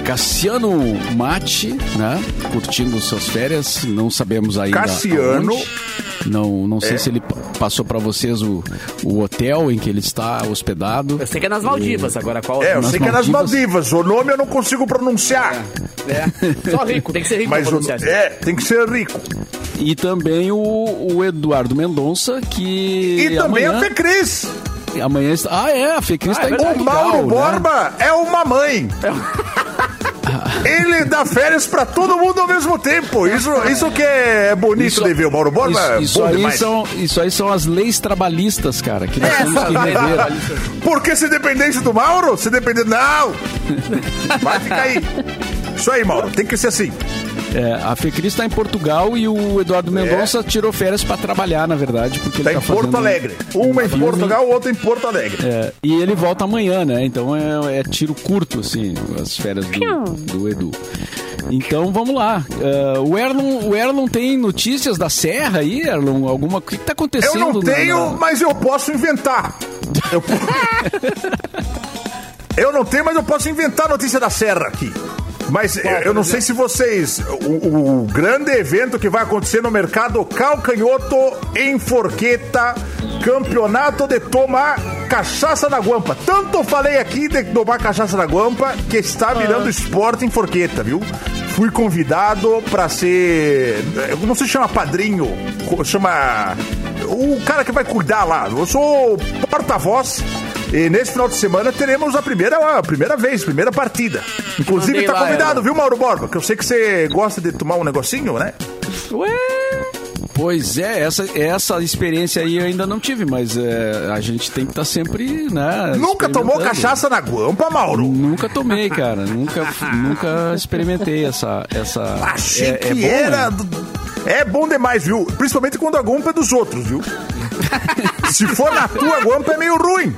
Cassiano Mate, né? Curtindo suas férias, não sabemos ainda. Cassiano. aonde. Não, não sei se ele pa- passou para vocês o, o hotel em que ele está hospedado. Eu sei que é nas Maldivas, agora qual É, eu Nas sei que é nas Maldivas. Maldivas. O nome eu não consigo pronunciar. É. Só rico, tem que ser rico Mas pra o, pronunciar isso. é, tem que ser rico. E também o, o Eduardo Mendonça, que. E também amanhã, a Fecris. amanhã está. Ah, é, a Fecris Ah, está é em verdade. O Portugal, Mauro né? Borba é uma mãe. Ele dá férias pra todo mundo ao mesmo tempo. Isso, isso que é bonito Isso- de ver. O Mauro Borba Isso, é isso aí demais. são, isso aí são as leis trabalhistas, cara, que nós temos que rever. Porque se dependesse do Mauro, se depender. Não! Vai ficar aí. Isso aí, Mauro. Tem que ser assim. É, a Fecris está em Portugal e o Eduardo Mendonça tirou férias para trabalhar, na verdade, porque Tá ele em tá fazendo... Porto Alegre. Uma em Portugal, outra em Porto Alegre. É, e ele volta amanhã, né? Então é, é tiro curto, assim, as férias do, do Edu. Então vamos lá. É, o, Erlon, o Erlon tem notícias da Serra aí, Erlon? Alguma... O que, que tá Eu acontecendo? não na- tenho, na- mas eu posso inventar. Eu, po- Eu não tenho, mas eu posso inventar a notícia da Serra aqui. Mas eu, eu não sei se vocês. O, o grande evento que vai acontecer no mercado Calcanhoto em Forqueta, campeonato de tomar cachaça na guampa. Tanto falei aqui de tomar cachaça na guampa que está virando esporte em Forqueta, viu? Fui convidado para ser. Não se chama padrinho, chama. O cara que vai cuidar lá. Eu sou porta-voz. E nesse final de semana teremos a primeira, a primeira vez, primeira partida. Inclusive, tá lá, convidado, Erlon. viu, Mauro Borba? Que eu sei que você gosta de tomar um negocinho, né? Pois é, essa, essa experiência aí eu ainda não tive, mas é, a gente tem que estar sempre, né? Nunca tomou cachaça na guampa, Mauro? Nunca tomei, cara. nunca, nunca experimentei essa. essa Achei é, que é bom, era. né? É bom demais, viu? Principalmente quando a guampa é dos outros, viu? Se for na tua guampa é meio ruim.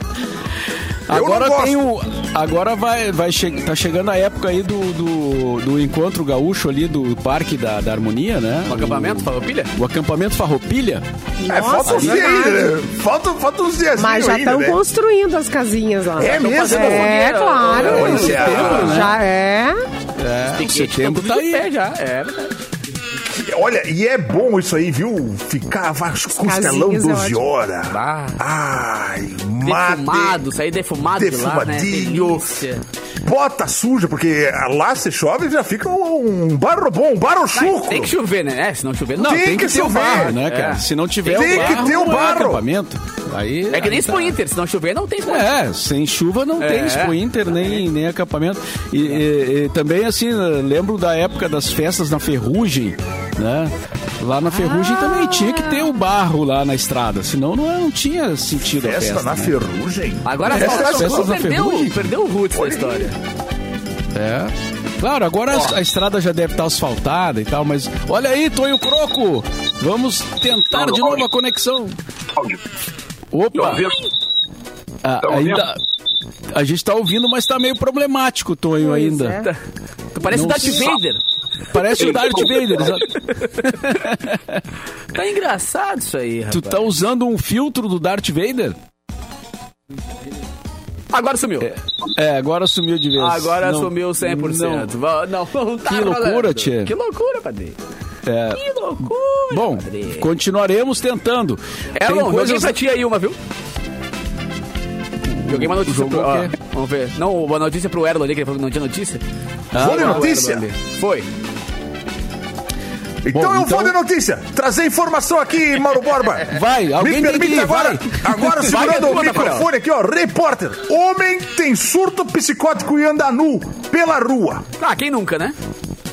Eu Agora tem o. Agora vai, vai che tá chegando a época aí do, do, do encontro gaúcho ali do Parque da, da Harmonia, né? O acampamento, Farroupilha? O, acampamento Farroupilha. É, falta uns Nossa, dias ainda, né? Falta, falta uns dias Mas já estão né? construindo as casinhas lá. É mesmo? É, claro. É, esse é a- Já é. É, setembro tá aí. pé já. É verdade. Olha, e é bom isso aí, viu? Ficar vas- costelão casinhas é 12 ótimo. horas. Ah. Ai, mate. Defumado, sair defumado de lá, né? Delícia. Bota suja, porque lá se chove já fica um, um barro bom, um barro chucro. Tem que chover, né? É, se não chover, não. Tem tem, que que, ter o chover. barro, né, É. cara? Se não tiver Tem o que barro, ter o é barro. acampamento. Aí, É que nem aí tá. Expo Inter, se não chover, não tem Expo Inter. É, sem chuva não É. tem Expo Inter, nem, nem acampamento. E, e- e também, assim, lembro da época das festas na Ferrugem, né? Lá na Ferrugem também tinha que ter o barro lá na estrada, senão não, não tinha sentido a Festa festa. na né? ferrugem. Agora Essas falta- festas da perdeu, Ferrugem. perdeu o roots da história. É. Claro, agora a- a estrada já deve estar asfaltada e tal, mas olha aí, Tonho Croco! Vamos tentar de novo a conexão. Opa! Ah, ainda, a gente tá ouvindo, mas tá meio problemático, Tonho, Pois ainda. é. Tu parece Darth. Vader. Parece o Darth Vader. Tá engraçado isso aí, rapaz. Tu tá usando um filtro do Darth Vader? Agora sumiu. É, agora sumiu de vez. Agora Não- sumiu 100%. Não, não, não tá Que loucura, tchê. Que loucura, padre. É. Que loucura, Bom, padre. continuaremos tentando. É, Tem bom, joguei coisas... pra ti aí uma, viu? Joguei uma notícia Jogou pro... o ó, quê? vamos ver. Não, uma notícia pro Erlo ali, que ele falou que não tinha notícia. Ah, o notícia? Ali. Foi. Então Bom, eu então- vou de notícia. Trazer informação aqui, Mauro Borba. Vai, alguém Me permite agora, vai. agora segurando o microfone aqui, ó. Repórter. Homem tem surto psicótico e anda nu pela rua. Ah, quem nunca, né?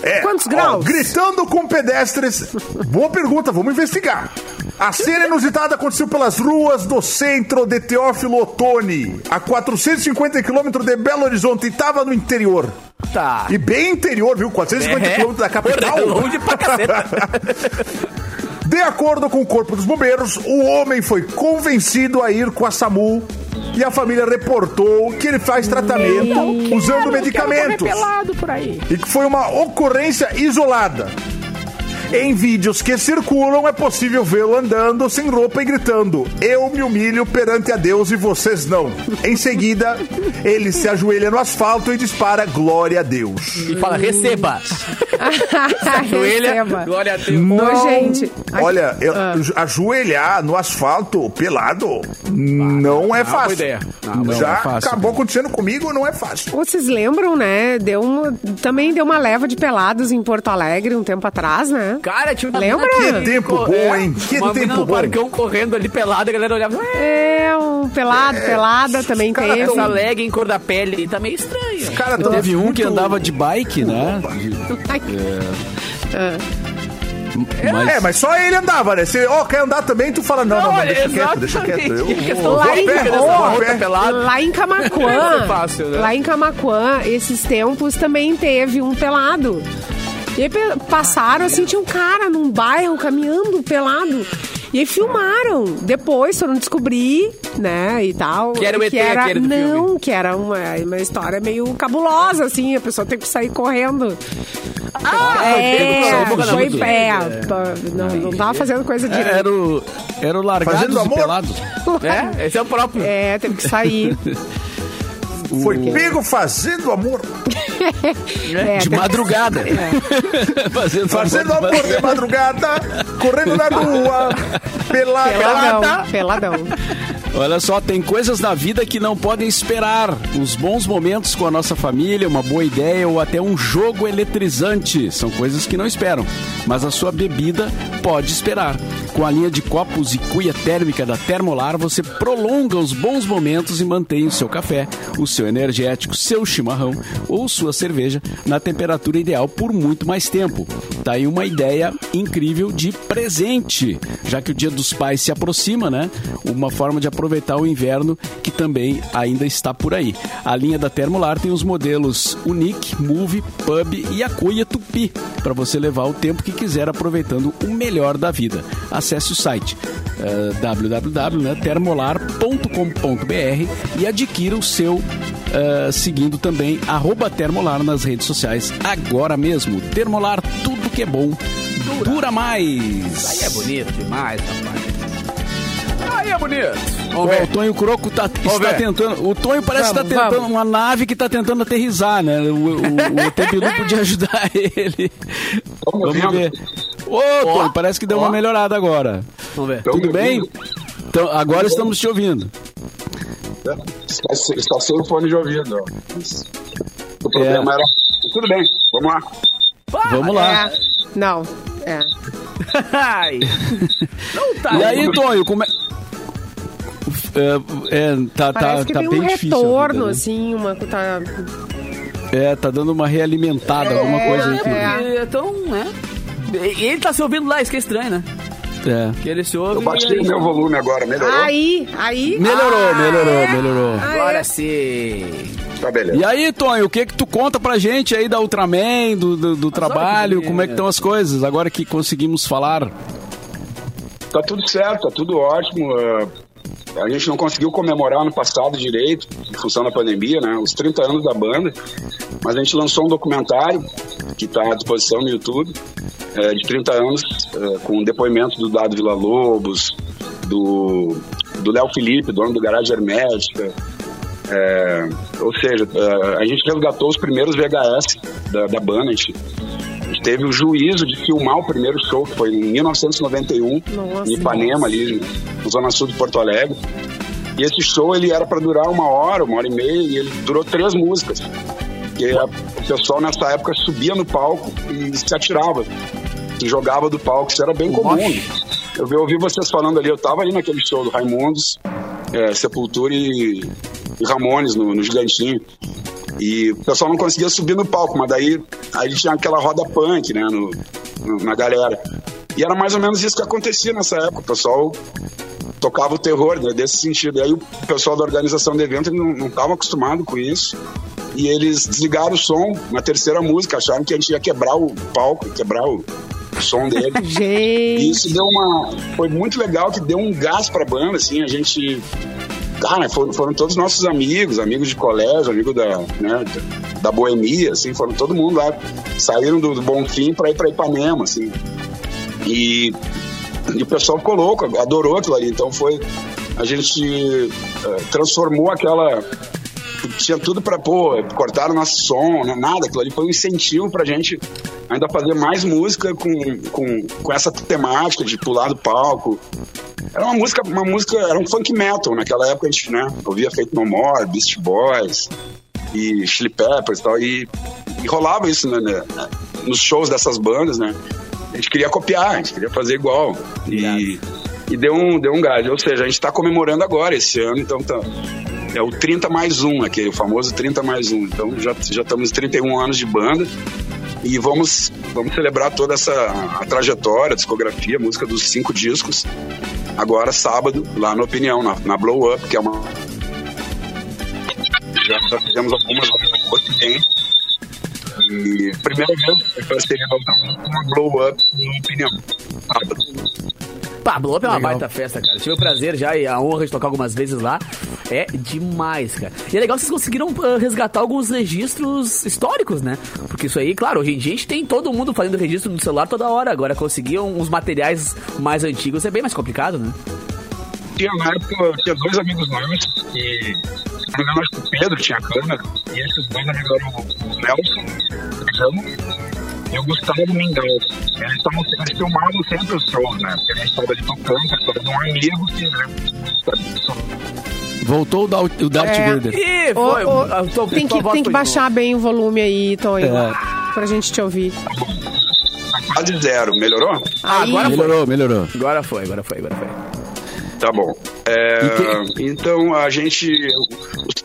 É, Quantos ó, graus? gritando com pedestres. Boa pergunta, vamos investigar. A cena inusitada aconteceu pelas ruas do centro de Teófilo Otoni, a 450 quilômetros de Belo Horizonte, e tava no interior. Tá. E bem interior, viu? 450 É. quilômetros da capital. Porra, é longe pra caceta. De acordo com o Corpo dos Bombeiros, o homem foi convencido a ir com a SAMU e a família reportou que ele faz tratamento usando medicamentos pelado por aí. e que foi uma ocorrência isolada. Em vídeos que circulam, é possível vê-lo andando sem roupa e gritando: Eu me humilho perante a Deus e vocês não. Em seguida, ele se ajoelha no asfalto e dispara Glória a Deus. E fala, receba. Joelha, Receba. glória a Deus. Ô, gente. Olha, eu- ajoelhar no asfalto pelado não é não, boa fácil. ideia. Não, não Já é fácil. acabou acontecendo comigo, não é fácil. Vocês lembram, né? Deu uma, também deu uma leva de pelados em Porto Alegre um tempo atrás, né? Cara, tinha uma Lembra? Que tempo co- bom, é, hein? Que uma tempo no bom. parcão correndo ali pelada, a galera olhava. "Ué, É, um pelado, pelada também cara teve. Essa leg em cor da pele tá meio estranho. Cara, tô Teve um muito- que andava de bike, né? Ai, Mas, É, mas só ele andava, né? Se, ó, quer andar também, tu fala, não, não, não, deixa quieto, deixa quieto. Eu vou, a lá em- pé, pelada. Lá em Camacuã, é fácil, né? lá em Camacuã, esses tempos também teve um pelado. E aí passaram assim, tinha um cara num bairro caminhando pelado. E aí filmaram. Depois foram descobrir, né, e tal. Que era o ET era, aquele do Não, filme. que era uma, uma história meio cabulosa, assim. A pessoa tem que sair correndo. Ah, é, boca na foi boca. pé. Não, não tava fazendo coisa direito. era o, era o Largados Fazendo amor. Pelados. É, esse é o próprio. É, teve que sair. Foi pego fazendo amor. É, De teve- madrugada. Fazendo, Fazendo amor amor de madrugada, correndo na rua, pelada. Peladão, peladão. Olha só, tem coisas na vida que não podem esperar. Os bons momentos com a nossa família, uma boa ideia ou até um jogo eletrizante. São coisas que não esperam. Mas a sua bebida pode esperar. Com a linha de copos e cuia térmica da Termolar, você prolonga os bons momentos e mantém o seu café, o seu energético, seu chimarrão ou sua cerveja na temperatura ideal por muito mais tempo. Tá aí uma ideia incrível de presente, já que o Dia dos Pais se aproxima, né? Uma forma de aproveitar o inverno que também ainda está por aí. A linha da Termolar tem os modelos Unique, Move, Pub e a Cuia Tupi, para você levar o tempo que quiser aproveitando o melhor da vida. Acesse o site eh, www.termolar.com.br e adquira o seu eh, seguindo também Termolar nas redes sociais agora mesmo. Termolar, que é bom dura, mais. Aí é bonito demais, rapaz. Aí é bonito. Vamos o. Tonho Croco tá, está tentando. O Tonho parece Vamos, que tá tentando. vamos. Uma nave que tá tentando aterrissar, né? O, o, o podia ajudar ele. Vamos ver. Ô, Tonho, parece que deu uma melhorada agora. Vamos ver. Tudo bem? Então, agora estamos te ouvindo. Está, está sem o fone de ouvido. ó. O problema era. Tudo bem, vamos lá. Vamos lá. É, não, é. Ai. Não tá. E aí, Tonho, como é. É, é, tá, tá, Parece que tá tem bem um difícil. retorno, vida, né? assim, uma. Tá... É, tá dando uma realimentada, alguma coisa aí. que- é. Então, né? E ele tá se ouvindo lá, isso que é estranho, né? É. Que ele se ouve. Eu baixei e o meu volume agora, melhorou? Aí, aí. Melhorou, Ah, melhorou, é? melhorou. Ah, Agora é? sim. Tá beleza. E aí, Tonho, o que que tu conta pra gente aí da Ultraman, do, do, do trabalho, como é que estão as coisas, agora que conseguimos falar? Tá tudo certo, tá tudo ótimo. ah, A gente não conseguiu comemorar ano passado direito, em função da pandemia, né? Os 30 anos da banda. Mas a gente lançou um documentário que está à disposição no YouTube, eh, de 30 anos, eh, com depoimentos do Dado Vila Lobos, do do Léo Felipe, dono do Garagem Hermética. É, ou seja, eh, a gente resgatou os primeiros VHS da, da banda. A gente, teve o juízo de filmar o primeiro show, que foi em 1991, Nossa, em Ipanema, ali na Zona Sul de Porto Alegre. E esse show ele era para durar uma hora, uma hora e meia, e ele durou três músicas. Porque a- o pessoal nessa época subia no palco e se atirava, se jogava do palco, isso era bem comum. Eu vi- eu ouvi vocês falando ali, eu tava ali naquele show do Raimundos, é, Sepultura e, e Ramones no, no Gigantinho. E o pessoal não conseguia subir no palco, mas daí aí tinha aquela roda punk, né, no, no- na galera. E era mais ou menos isso que acontecia nessa época. O pessoal tocava o terror, né, desse sentido. E aí o pessoal da organização do evento não estava acostumado com isso. E eles desligaram o som na terceira música, acharam que a gente ia quebrar o palco, quebrar o, o som dele. E Gente. isso deu uma. Foi muito legal que deu um gás pra banda, assim, a gente. Cara, foram, foram todos nossos amigos, amigos de colégio, amigos da, né, da, boemia, assim, foram todo mundo lá. Saíram do, do Bonfim pra ir pra Ipanema, assim. E, e o pessoal ficou louco, adorou aquilo ali. Então foi. A gente eh, transformou aquela. Tinha tudo pra, pô, cortaram nosso som, né, nada. Aquilo ali foi um incentivo pra gente ainda fazer mais música com, com, com essa temática de pular do palco. Era uma música, uma música, era um funk metal. Naquela época a gente, né, ouvia Feito No More, Beast Boys e Chili Peppers e tal. E, e rolava isso né, né, nos shows dessas bandas, né? A gente queria copiar, a gente queria fazer igual. E, e deu um, deu um gás. Ou seja, a gente está comemorando agora esse ano, então tá. É o 30 mais 1, aquele famoso 30 mais 1. Então já, já estamos 31 anos de banda e vamos, vamos celebrar toda essa a trajetória, a discografia, a música dos cinco discos. Agora, sábado, lá na Opinião, na, na Blow Up, que é uma. Já, já fizemos algumas tem. E primeira vez que eu com uma Blow Up na Opinião. Sábado. Pá, Blow Up é uma baita festa, cara. Tive o prazer já e a honra de tocar algumas vezes lá. É demais, cara. E é legal que vocês conseguiram ah, resgatar alguns registros históricos, né? Porque isso aí, claro, hoje em dia a gente tem todo mundo fazendo registro no celular toda hora. Agora, conseguir uns materiais mais antigos é bem mais complicado, né? tinha na época, tinha dois amigos nossos que, se não me engano, acho que o Pedro tinha câmera, e esses dois amigos eram o Nelson, o João, e o Gustavo Mingau. Eles, tavam, eles filmavam sempre os shows, né? Porque a gente estava ali tocando, a história de um amigo que, né? Voltou o, Dal- o Darth É. Vader. Ih, foi. ô, a tua- tem que, tem que foi baixar bem o volume aí, Tonho. É. Pra gente te ouvir. Quase zero. Melhorou? Ah, agora foi. Melhorou, melhorou. Agora foi, agora foi, agora foi. Tá bom. É, Então a gente.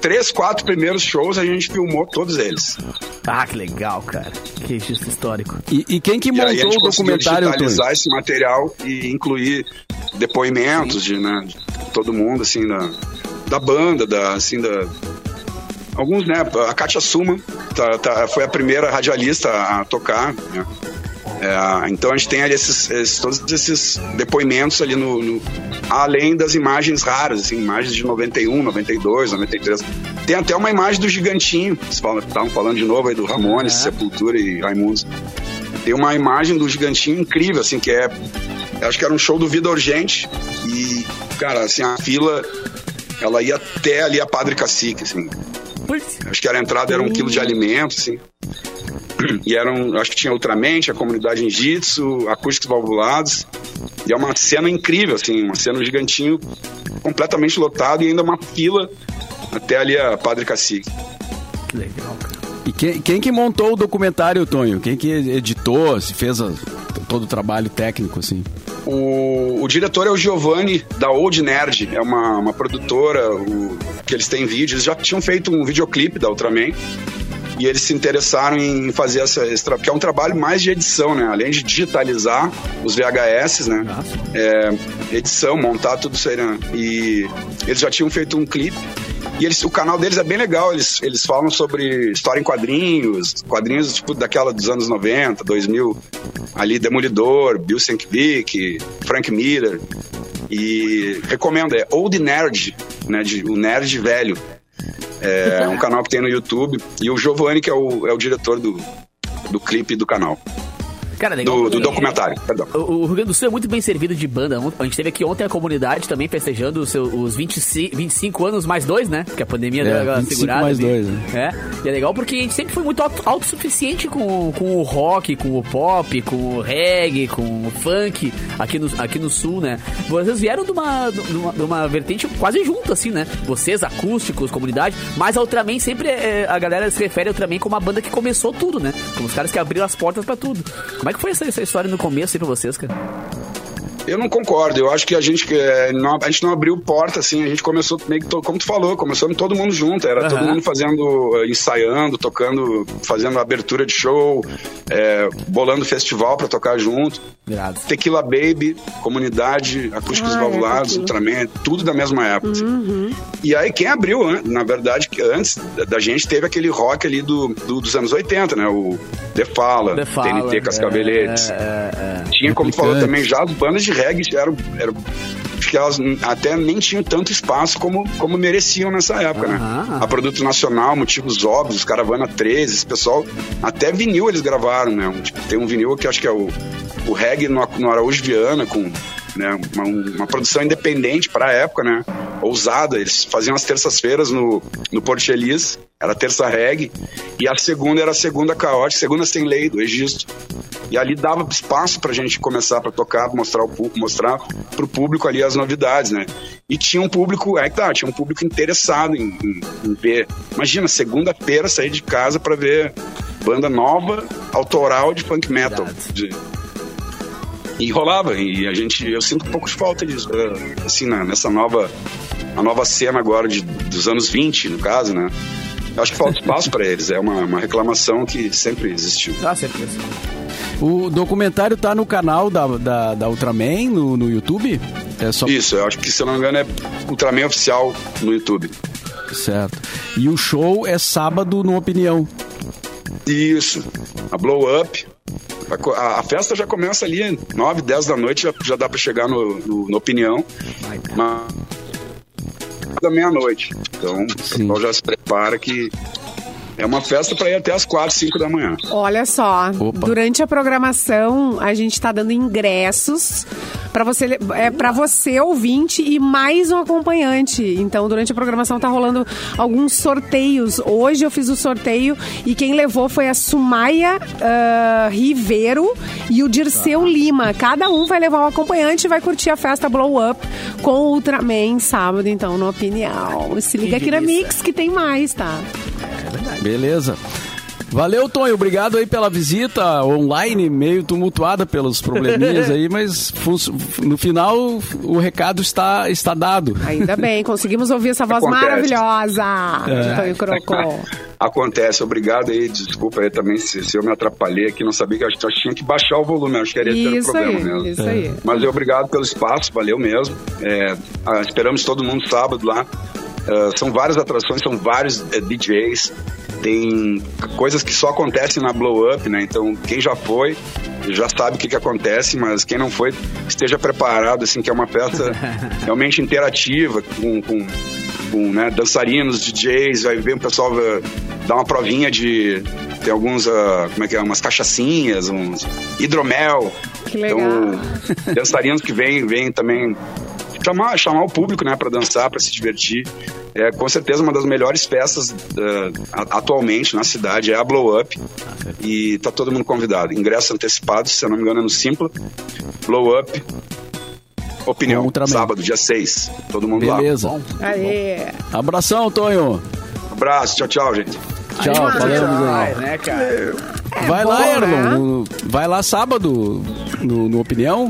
Três, quatro primeiros shows a gente filmou todos eles. Ah, que legal, cara. Que registro histórico. E, e quem que E aí a montou gente o documentário, digitalizar esse material e incluir depoimentos de, né, de todo mundo, assim, da, da banda, da, assim, da. Alguns, né? A Kátia Suma tá- tá- foi a primeira radialista a tocar, né? É, então a gente tem ali esses, esses- todos esses depoimentos ali no, no- além das imagens raras, assim, imagens de 91, 92, 93. Tem até uma imagem do gigantinho, estavam falando de novo aí do Ramones, Sepultura e Raimundos. Tem uma imagem do gigantinho incrível, assim, que é. Acho que era um show do Vida Urgente. E, cara, assim, a fila, ela ia até ali a Padre Cacique, assim. Acho que era a entrada, era um quilo de alimento, assim. E eram, acho que tinha Ultramente, a comunidade em Jitsu, acústicos valvulados. E é uma cena incrível, assim, uma cena gigantinho, completamente lotado e ainda uma fila até ali a Padre Cacique. Que legal, cara. E quem, quem que montou o documentário, Tonho? Quem que editou, se fez a- todo o trabalho técnico, assim? O, o diretor é o Giovanni, da Old Nerd. É uma, uma produtora o- que eles têm vídeos. Eles já tinham feito um videoclipe da Ultraman. E eles se interessaram em fazer essa, esse que é um trabalho mais de edição, né? Além de digitalizar os VHS, né? É, edição, montar tudo isso aí, né? E eles já tinham feito um clipe. E eles, o canal deles é bem legal, eles, eles falam sobre história em quadrinhos, quadrinhos tipo daquela dos anos 90, 2000, ali Demolidor, Bill Sienkiewicz, Frank Miller. E recomendo, é Old Nerd, né, de, o nerd velho. É um canal que tem no YouTube. E o Giovanni, que é o, é o diretor do, do clipe do canal, Cara, legal. do, do documentário, perdão. O o Rio Grande do Sul é muito bem servido de banda. A gente teve aqui ontem a comunidade também festejando os, seus, os 25, 25 anos mais dois, né? Porque a pandemia É, deu aquela 25 segurada. mais ali. dois, né? É. E é legal porque a gente sempre foi muito auto- autossuficiente com, com o rock, com o pop, com o reggae, com o funk aqui no, aqui no sul, né? Vocês vieram de uma, de uma, de uma vertente quase junto, assim, né? Vocês, acústicos, comunidade, mas a Ultraman sempre é, a galera se refere a Ultraman como a banda que começou tudo, né? Como os caras que abriram as portas pra tudo. Como é que foi essa, essa história no começo aí pra vocês, cara? Eu não concordo. Eu acho que a gente, é, não, a gente não abriu porta, assim. A gente começou meio que, to- como tu falou, começando todo mundo junto. Era todo mundo fazendo, eh, ensaiando, tocando, fazendo abertura de show, é, bolando festival pra tocar junto. Irado. Tequila Baby, Comunidade, Acústicos Ah, é, Valvulados, Tequila. Ultraman, tudo da mesma época. assim. E aí quem abriu, na verdade, antes da- gente teve aquele rock ali do, do- dos anos 80, né? O The Fala, The Fala, TNT Cascaveletes. é, é, é. Tinha, como falou também, já as bandas de reggae eram, eram acho que elas até nem tinham tanto espaço como, como mereciam nessa época, né? A Produto Nacional, Motivos Óbvios, Caravana 13, esse pessoal, até vinil eles gravaram, né? Tipo, tem um vinil que acho que é o, o reggae no, no Araújo Viana, com né, uma, uma produção independente para a época, né? Ousada. Eles faziam as terças-feiras no, no Porto Feliz, era terça reggae, e a segunda era a segunda caótica, segunda sem lei, do Egisto. E ali dava espaço pra gente começar pra tocar, mostrar o pu- mostrar pro público ali as novidades, né? E tinha um público, é que tá, tinha um público interessado em, em- em ver. Imagina, segunda-feira sair de casa pra ver banda nova, autoral de funk metal. De- E rolava, e a gente, eu sinto um pouco de falta disso, eh, assim, né, nessa nova, a nova cena agora de, dos anos 20, no caso, né? Eu acho que falta espaço pra eles, é uma, uma reclamação que sempre existiu. Ah, certeza. O documentário tá no canal da, da, da Ultraman, no, no YouTube? É só... Isso, eu acho que, se eu não me engano, é Ultraman Oficial no YouTube. Certo. E o show é sábado no Opinião. Isso, a Blow Up. A, a- festa já começa ali 9, 10 da noite, já, já dá pra chegar no, no, no Opinião. Mas da meia-noite. Então, o Sim. pessoal já se prepara que é uma festa pra ir até as 4, 5 da manhã. Olha só, Opa. durante a programação a gente tá dando ingressos para você é para você ouvinte e mais um acompanhante. Então, durante a programação tá rolando alguns sorteios. Hoje eu fiz o sorteio e quem levou foi a Sumaia ah, Ribeiro e o Dirceu Lima. Cada um vai levar um acompanhante e vai curtir a festa Blow Up com o Ultraman sábado, então, no Opinião. Se liga aqui na. Mix que tem mais, tá? Beleza. Valeu, Tonho. Obrigado aí pela visita online, meio tumultuada pelos probleminhas aí, mas no final o recado está, está dado. Ainda bem, conseguimos ouvir essa voz Acontece. maravilhosa É. de Tonho Crocó. Acontece, obrigado aí, desculpa aí também se, se eu me atrapalhei aqui, não sabia que eu acho que tinha que baixar o volume, acho que era esse Isso problema aí, mesmo. isso aí. Mas eu obrigado pelo espaço, valeu mesmo. É, ah, esperamos todo mundo sábado lá. Ah, são várias atrações, são vários eh, DJs, tem coisas que só acontecem na Blow Up, né? Então quem já foi já sabe o que, que acontece, mas quem não foi esteja preparado, assim, que é uma festa realmente interativa, com, com, com, né, dançarinos, DJs, vai ver o pessoal eh, dar uma provinha de. Tem alguns, ah, como é que é, umas cachaçinhas, uns hidromel. Que legal. Então, dançarinos que vêm, vêm também chamar, chamar o público, né, para dançar, para se divertir. É com certeza uma das melhores ah, a- atualmente na cidade é a Blow Up e tá todo mundo convidado. Ingresso antecipado, se eu não me engano, é no Simpla. Blow Up. Opinião, Ultraman. sábado, dia 6. Todo mundo Beleza. lá. Aê. Abração, Tonho. Abraço, tchau, tchau, gente. Tchau, falamos Vai, né, cara? Vai bom, lá, Erlon. né? vai lá sábado no, no Opinião.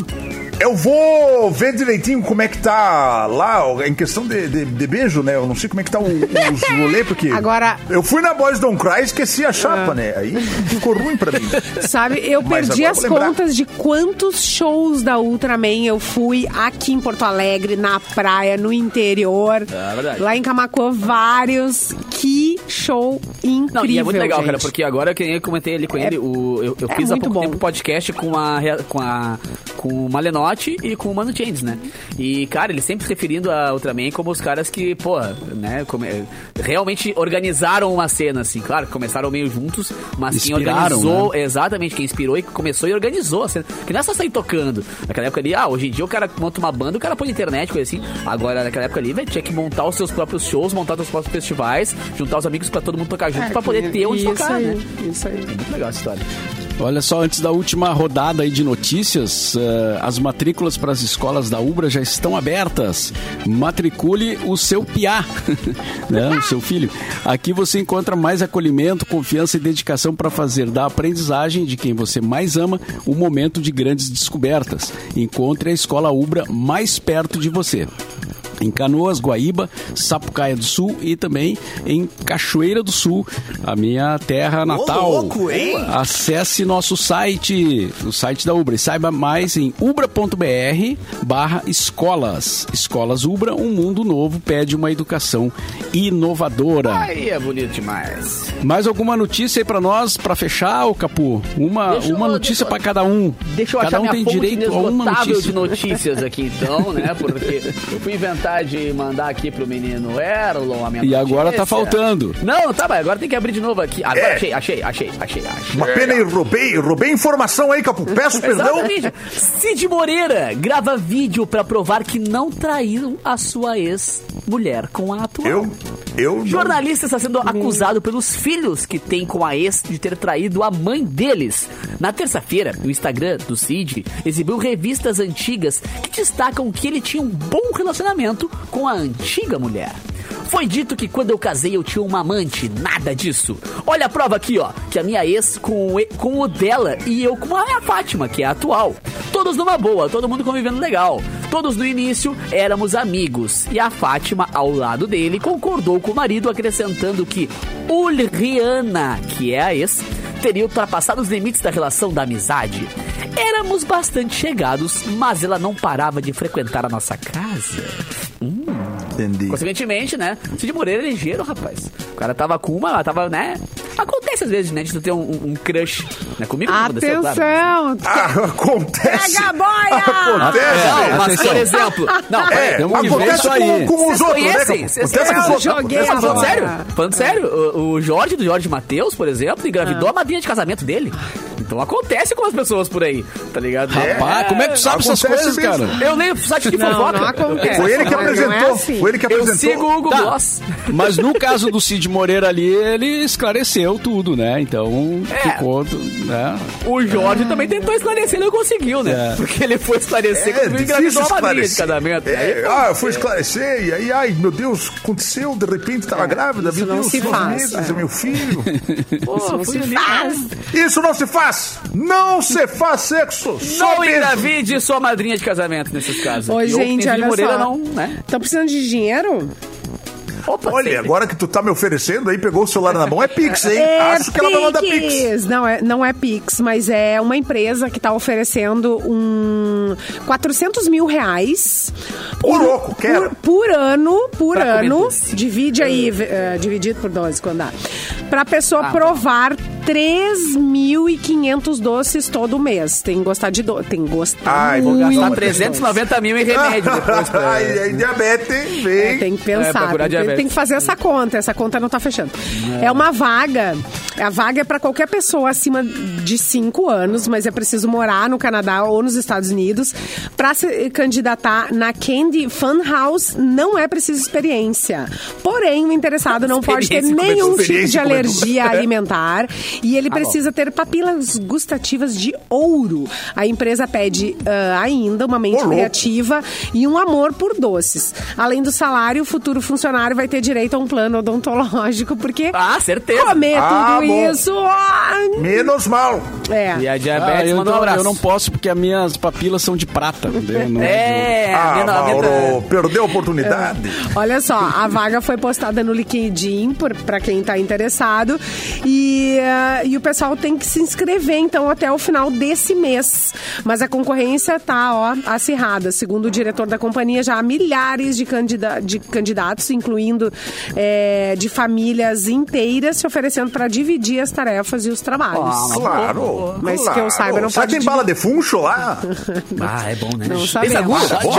Eu vou ver direitinho como é que tá lá, em questão de, de, de beijo, né? Eu não sei como é que tá o, os rolê, porque. Agora- Eu fui na Boys Don't Cry e esqueci a chapa, né? Aí ficou ruim pra mim. Sabe, eu Mas perdi as contas de quantos shows da Ultraman eu fui aqui em Porto Alegre, na praia, no interior. É verdade. Lá em Camacuã, vários. Que show incrível. Não, e é muito legal, gente. cara, porque agora que eu comentei ali com ele, o, eu, eu é fiz há pouco bom. tempo um podcast com a, com a com o Malenotti e com o Mano Chains, né? E, cara, eles sempre se referindo a Ultraman como os caras que, pô, né, come- realmente organizaram uma cena, assim. Claro, começaram meio juntos, mas quem organizou, exatamente, quem inspirou e começou e organizou a cena. Que não é só sair tocando. Naquela época ali, ah, hoje em dia o cara monta uma banda, o cara põe na internet, coisa assim. Agora, naquela época ali, velho, tinha que montar os seus próprios shows, montar os seus próprios festivais, juntar os amigos pra todo mundo tocar junto, É, pra poder ter onde tocar, aí, né? Isso aí. É muito legal essa história. Olha só, antes da última rodada aí de notícias, eh, as matrículas para as escolas da Ubra já estão abertas. Matricule o seu piá, né, o seu filho. Aqui você encontra mais acolhimento, confiança e dedicação para fazer da aprendizagem de quem você mais ama um momento de grandes descobertas. Encontre a escola Ubra mais perto de você em Canoas, Guaíba, Sapucaia do Sul e também em Cachoeira do Sul, a minha terra natal. louco, hein? Acesse nosso site, o site da Ubra, e saiba mais em ubra.br barra escolas. Escolas Ubra, um mundo novo pede uma educação inovadora. Aí é bonito demais. Mais alguma notícia aí pra nós, pra fechar, o Capu? Uma, Deixa eu- uma notícia pra cada um. Deixa eu cada achar um minha tem fonte direito a uma notícia. de notícias aqui, então, né? Porque eu fui inventar de mandar aqui pro menino Erlon a minha E agora tá faltando. Não, tá, mas agora tem que abrir de novo aqui. Agora É. achei, achei, achei, achei, achei. Uma pena e roubei, roubei informação aí, Capu. Peço perdão. Exatamente. Cid Moreira grava vídeo pra provar que não traíram a sua ex-mulher com a atual. Eu, eu não- Jornalista está sendo acusado pelos filhos que tem com a ex de ter traído a mãe deles. Na terça-feira, o Instagram do Cid exibiu revistas antigas que destacam que ele tinha um bom relacionamento com a antiga mulher. Foi dito que quando eu casei eu tinha uma amante, nada disso. Olha a prova aqui, ó, que a minha ex com o, com o dela e eu com a minha Fátima, que é a atual. Todos numa boa, todo mundo convivendo legal. Todos no início éramos amigos. E a Fátima, ao lado dele, concordou com o marido, acrescentando que Ulriana, que é a ex, teria ultrapassado os limites da relação da amizade. Éramos bastante chegados, mas ela não parava de frequentar a nossa casa. Entendi. Consequentemente, né? Cid Moreira é ligeiro, rapaz. O cara tava com uma, ela tava, né? Acontece às vezes, né? De tu ter um, um crush, né? Comigo não aconteceu, claro. Atenção! Ah, acontece. Pega a boia! Acontece. Não, mas Atenção. por exemplo. Não, É, temos que ver isso aí. com, com os Vocês outros, né? conhecem? Capu? Vocês- Acontece com os Eu outros. joguei a Falando sério? Falando sério, o, o Jorge do Jorge Matheus, por exemplo, engravidou a madrinha de casamento dele. Então acontece com as pessoas por aí, tá ligado? Rapaz, como é que tu sabe essas coisas, mesmo. cara? Eu leio site de Não, fofoca. não acontece. Foi ele que Não, não é apresentou. assim. Foi ele que Eu apresentou. sigo o Hugo Tá. Gloss. Mas no caso do Cid Moreira ali, ele esclareceu tudo, né? Então É. ficou, né? O Jorge também tentou esclarecer e não conseguiu, né? É. Porque ele foi esclarecer É, quando engravidou a madrinha de casamento. Aí É, ah, eu fui esclarecer e aí, ai, meu Deus, aconteceu, de repente tava grávida, isso meu não Deus, se faz, meses, é meu filho. Pô, Não fui se ali, faz. né? Isso não se faz! Não se faz sexo! Só Não engravide sua madrinha de casamento nesses casos. Ô, E gente, olha Moreira só. não, né? Estão precisando de dinheiro? Opa, Olha, sempre. agora que tu tá me oferecendo aí, pegou o celular na mão, é Pix, hein? É Acho que ela vai mandar Pix. Pix. Não é, não é Pix, mas é uma empresa que está oferecendo um 400 mil reais. Ô, louco, quero. Por, por ano, por Pra ano, divide aí, eh, dividido por 12 quando dá. Pra pessoa Ah, provar 3.500 doces todo mês. Tem que gostar de doce. Tem que gostar Ai, vou. Gastar Não, 390 mil em remédio depois. Pra... Ai, aí, diabetes, vem. É, tem que É, pensar, procurar tem, que- diabetes. tem que fazer essa conta. Essa conta não tá fechando. É, uma vaga. A vaga é para qualquer pessoa acima de 5 anos, mas é preciso morar no Canadá ou nos Estados Unidos. Para se candidatar na Candy Fun House, não é preciso experiência. Porém, o interessado não pode ter nenhum tipo de alergia alimentar e ele precisa ter papilas gustativas de ouro. A empresa pede ah, ainda uma mente Ô, louco. criativa e um amor por doces. Além do salário, o futuro funcionário vai ter direito a um plano odontológico, porque Ah, certeza. comer Ah, tudo bom. isso. ah, Menos mal. é. E a Ah, diabetes eu, manda um eu não posso porque as minhas papilas são de prata. Não É, a Ah, minha- a minha- Mauro, perdeu a oportunidade. Olha só, a vaga foi postada no LinkedIn pra quem tá interessado e, eh, e o pessoal tem que se inscrever então até o final desse mês. Mas a concorrência tá, ó, acirrada. Segundo o diretor da companhia, já há milhares de, candida- de candidatos, incluindo eh, de famílias inteiras, se oferecendo para dividir as tarefas e os trabalhos. Ah, mas- Claro. Mas que claro. eu saiba, não Será pode que tem bala de funcho lá? Ah, é bom, né? Não sabemos. Ah, Se bom,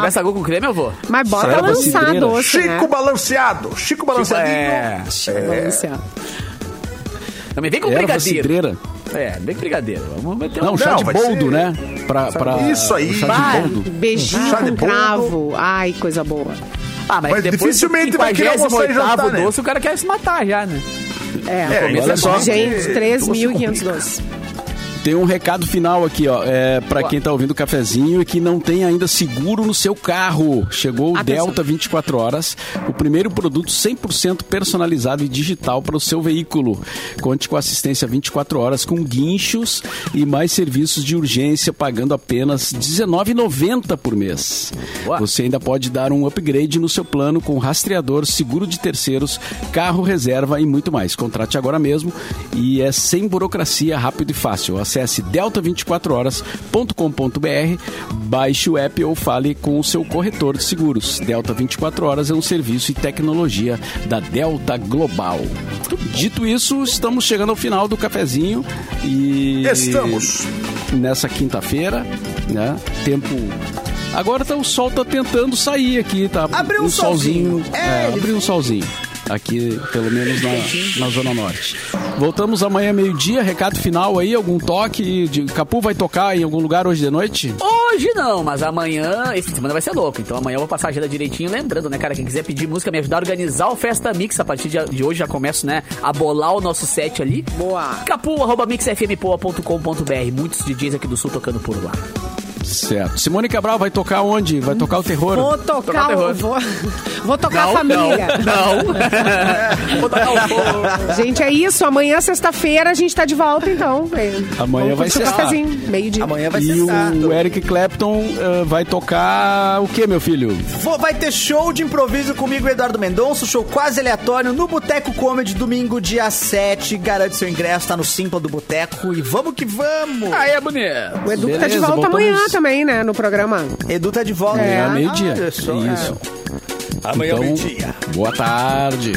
tiver sagu, com creme, eu vou. Mas bota lançar cidreira. doce, Chico né? balanceado. Chico balanceadinho. É. Balanceado. Também vem com Erva brigadeiro. cidreira. É, vem com brigadeiro. Vamos meter Não, um... chá Não, de boldo, ser- né? Pra, pra, Isso aí. Chá Bah, de boldo. beijinho Chá de boldo. cravo. Ai, coisa boa. Ah, mas, Mas depois dificilmente vai querer almoçar e 58º jantar, né? doce, o cara quer se matar já, né? É, É, olha só. gente, Tudo se 3.512. Tem um recado final aqui, ó, é, para quem tá ouvindo o cafezinho e que não tem ainda seguro no seu carro. Chegou o Atenção. Delta 24 Horas, o primeiro produto 100% personalizado e digital para o seu veículo. Conte com assistência 24 horas com guinchos e mais serviços de urgência pagando apenas R$19,90 por mês. Boa. Você ainda pode dar um upgrade no seu plano com rastreador, seguro de terceiros, carro reserva e muito mais. Contrate agora mesmo e é sem burocracia, rápido e fácil. Acesse delta24horas.com.br, baixe o app ou fale com o seu corretor de seguros. Delta 24 Horas é um serviço e tecnologia da Delta Global. Dito isso, estamos chegando ao final do cafezinho e Estamos. nessa quinta-feira, né? Tempo Agora tá, o sol tá tentando sair aqui, tá? Abriu um solzinho. É, É, ele- abriu um solzinho. Aqui, pelo menos na, na Zona Norte. Voltamos amanhã, meio-dia. Recado final aí, algum toque? De, Capu vai tocar em algum lugar hoje de noite? Hoje não, mas amanhã, esse semana vai ser louco. Então amanhã eu vou passar a agenda direitinho. Lembrando, né, cara, quem quiser pedir música, me ajudar a organizar o Festa Mix. A partir de, de hoje já começo, né, a bolar o nosso set ali. Boa. Capu, arroba mixfmpoa.com.br. Muitos DJs aqui do Sul tocando por lá. Certo. Simone Cabral vai tocar onde? Vai tocar o terror? Vou Tocar tocar, terror. o- vou, vou tocar a família. Não. vou tocar o fogo. Gente, é isso. Amanhã, sexta-feira, a gente tá de volta, então. É, Amanhã vamos vai ser- cafezinho, meio-dia. Amanhã vai E ser sábado. o Eric Clapton eh, vai tocar o que, meu filho? Vou- Vai ter show de improviso comigo, Eduardo Mendonça, show quase aleatório no Boteco Comedy, domingo, dia 7. Garante seu ingresso, tá no Simpla do Boteco e vamos que vamos! Aí é bonito. O Edu tá de Beleza, volta voltamos- amanhã também, né, no programa. Edu tá de volta. É, meio-dia. Olha só, Isso. Amanhã, então, meio-dia. boa tarde.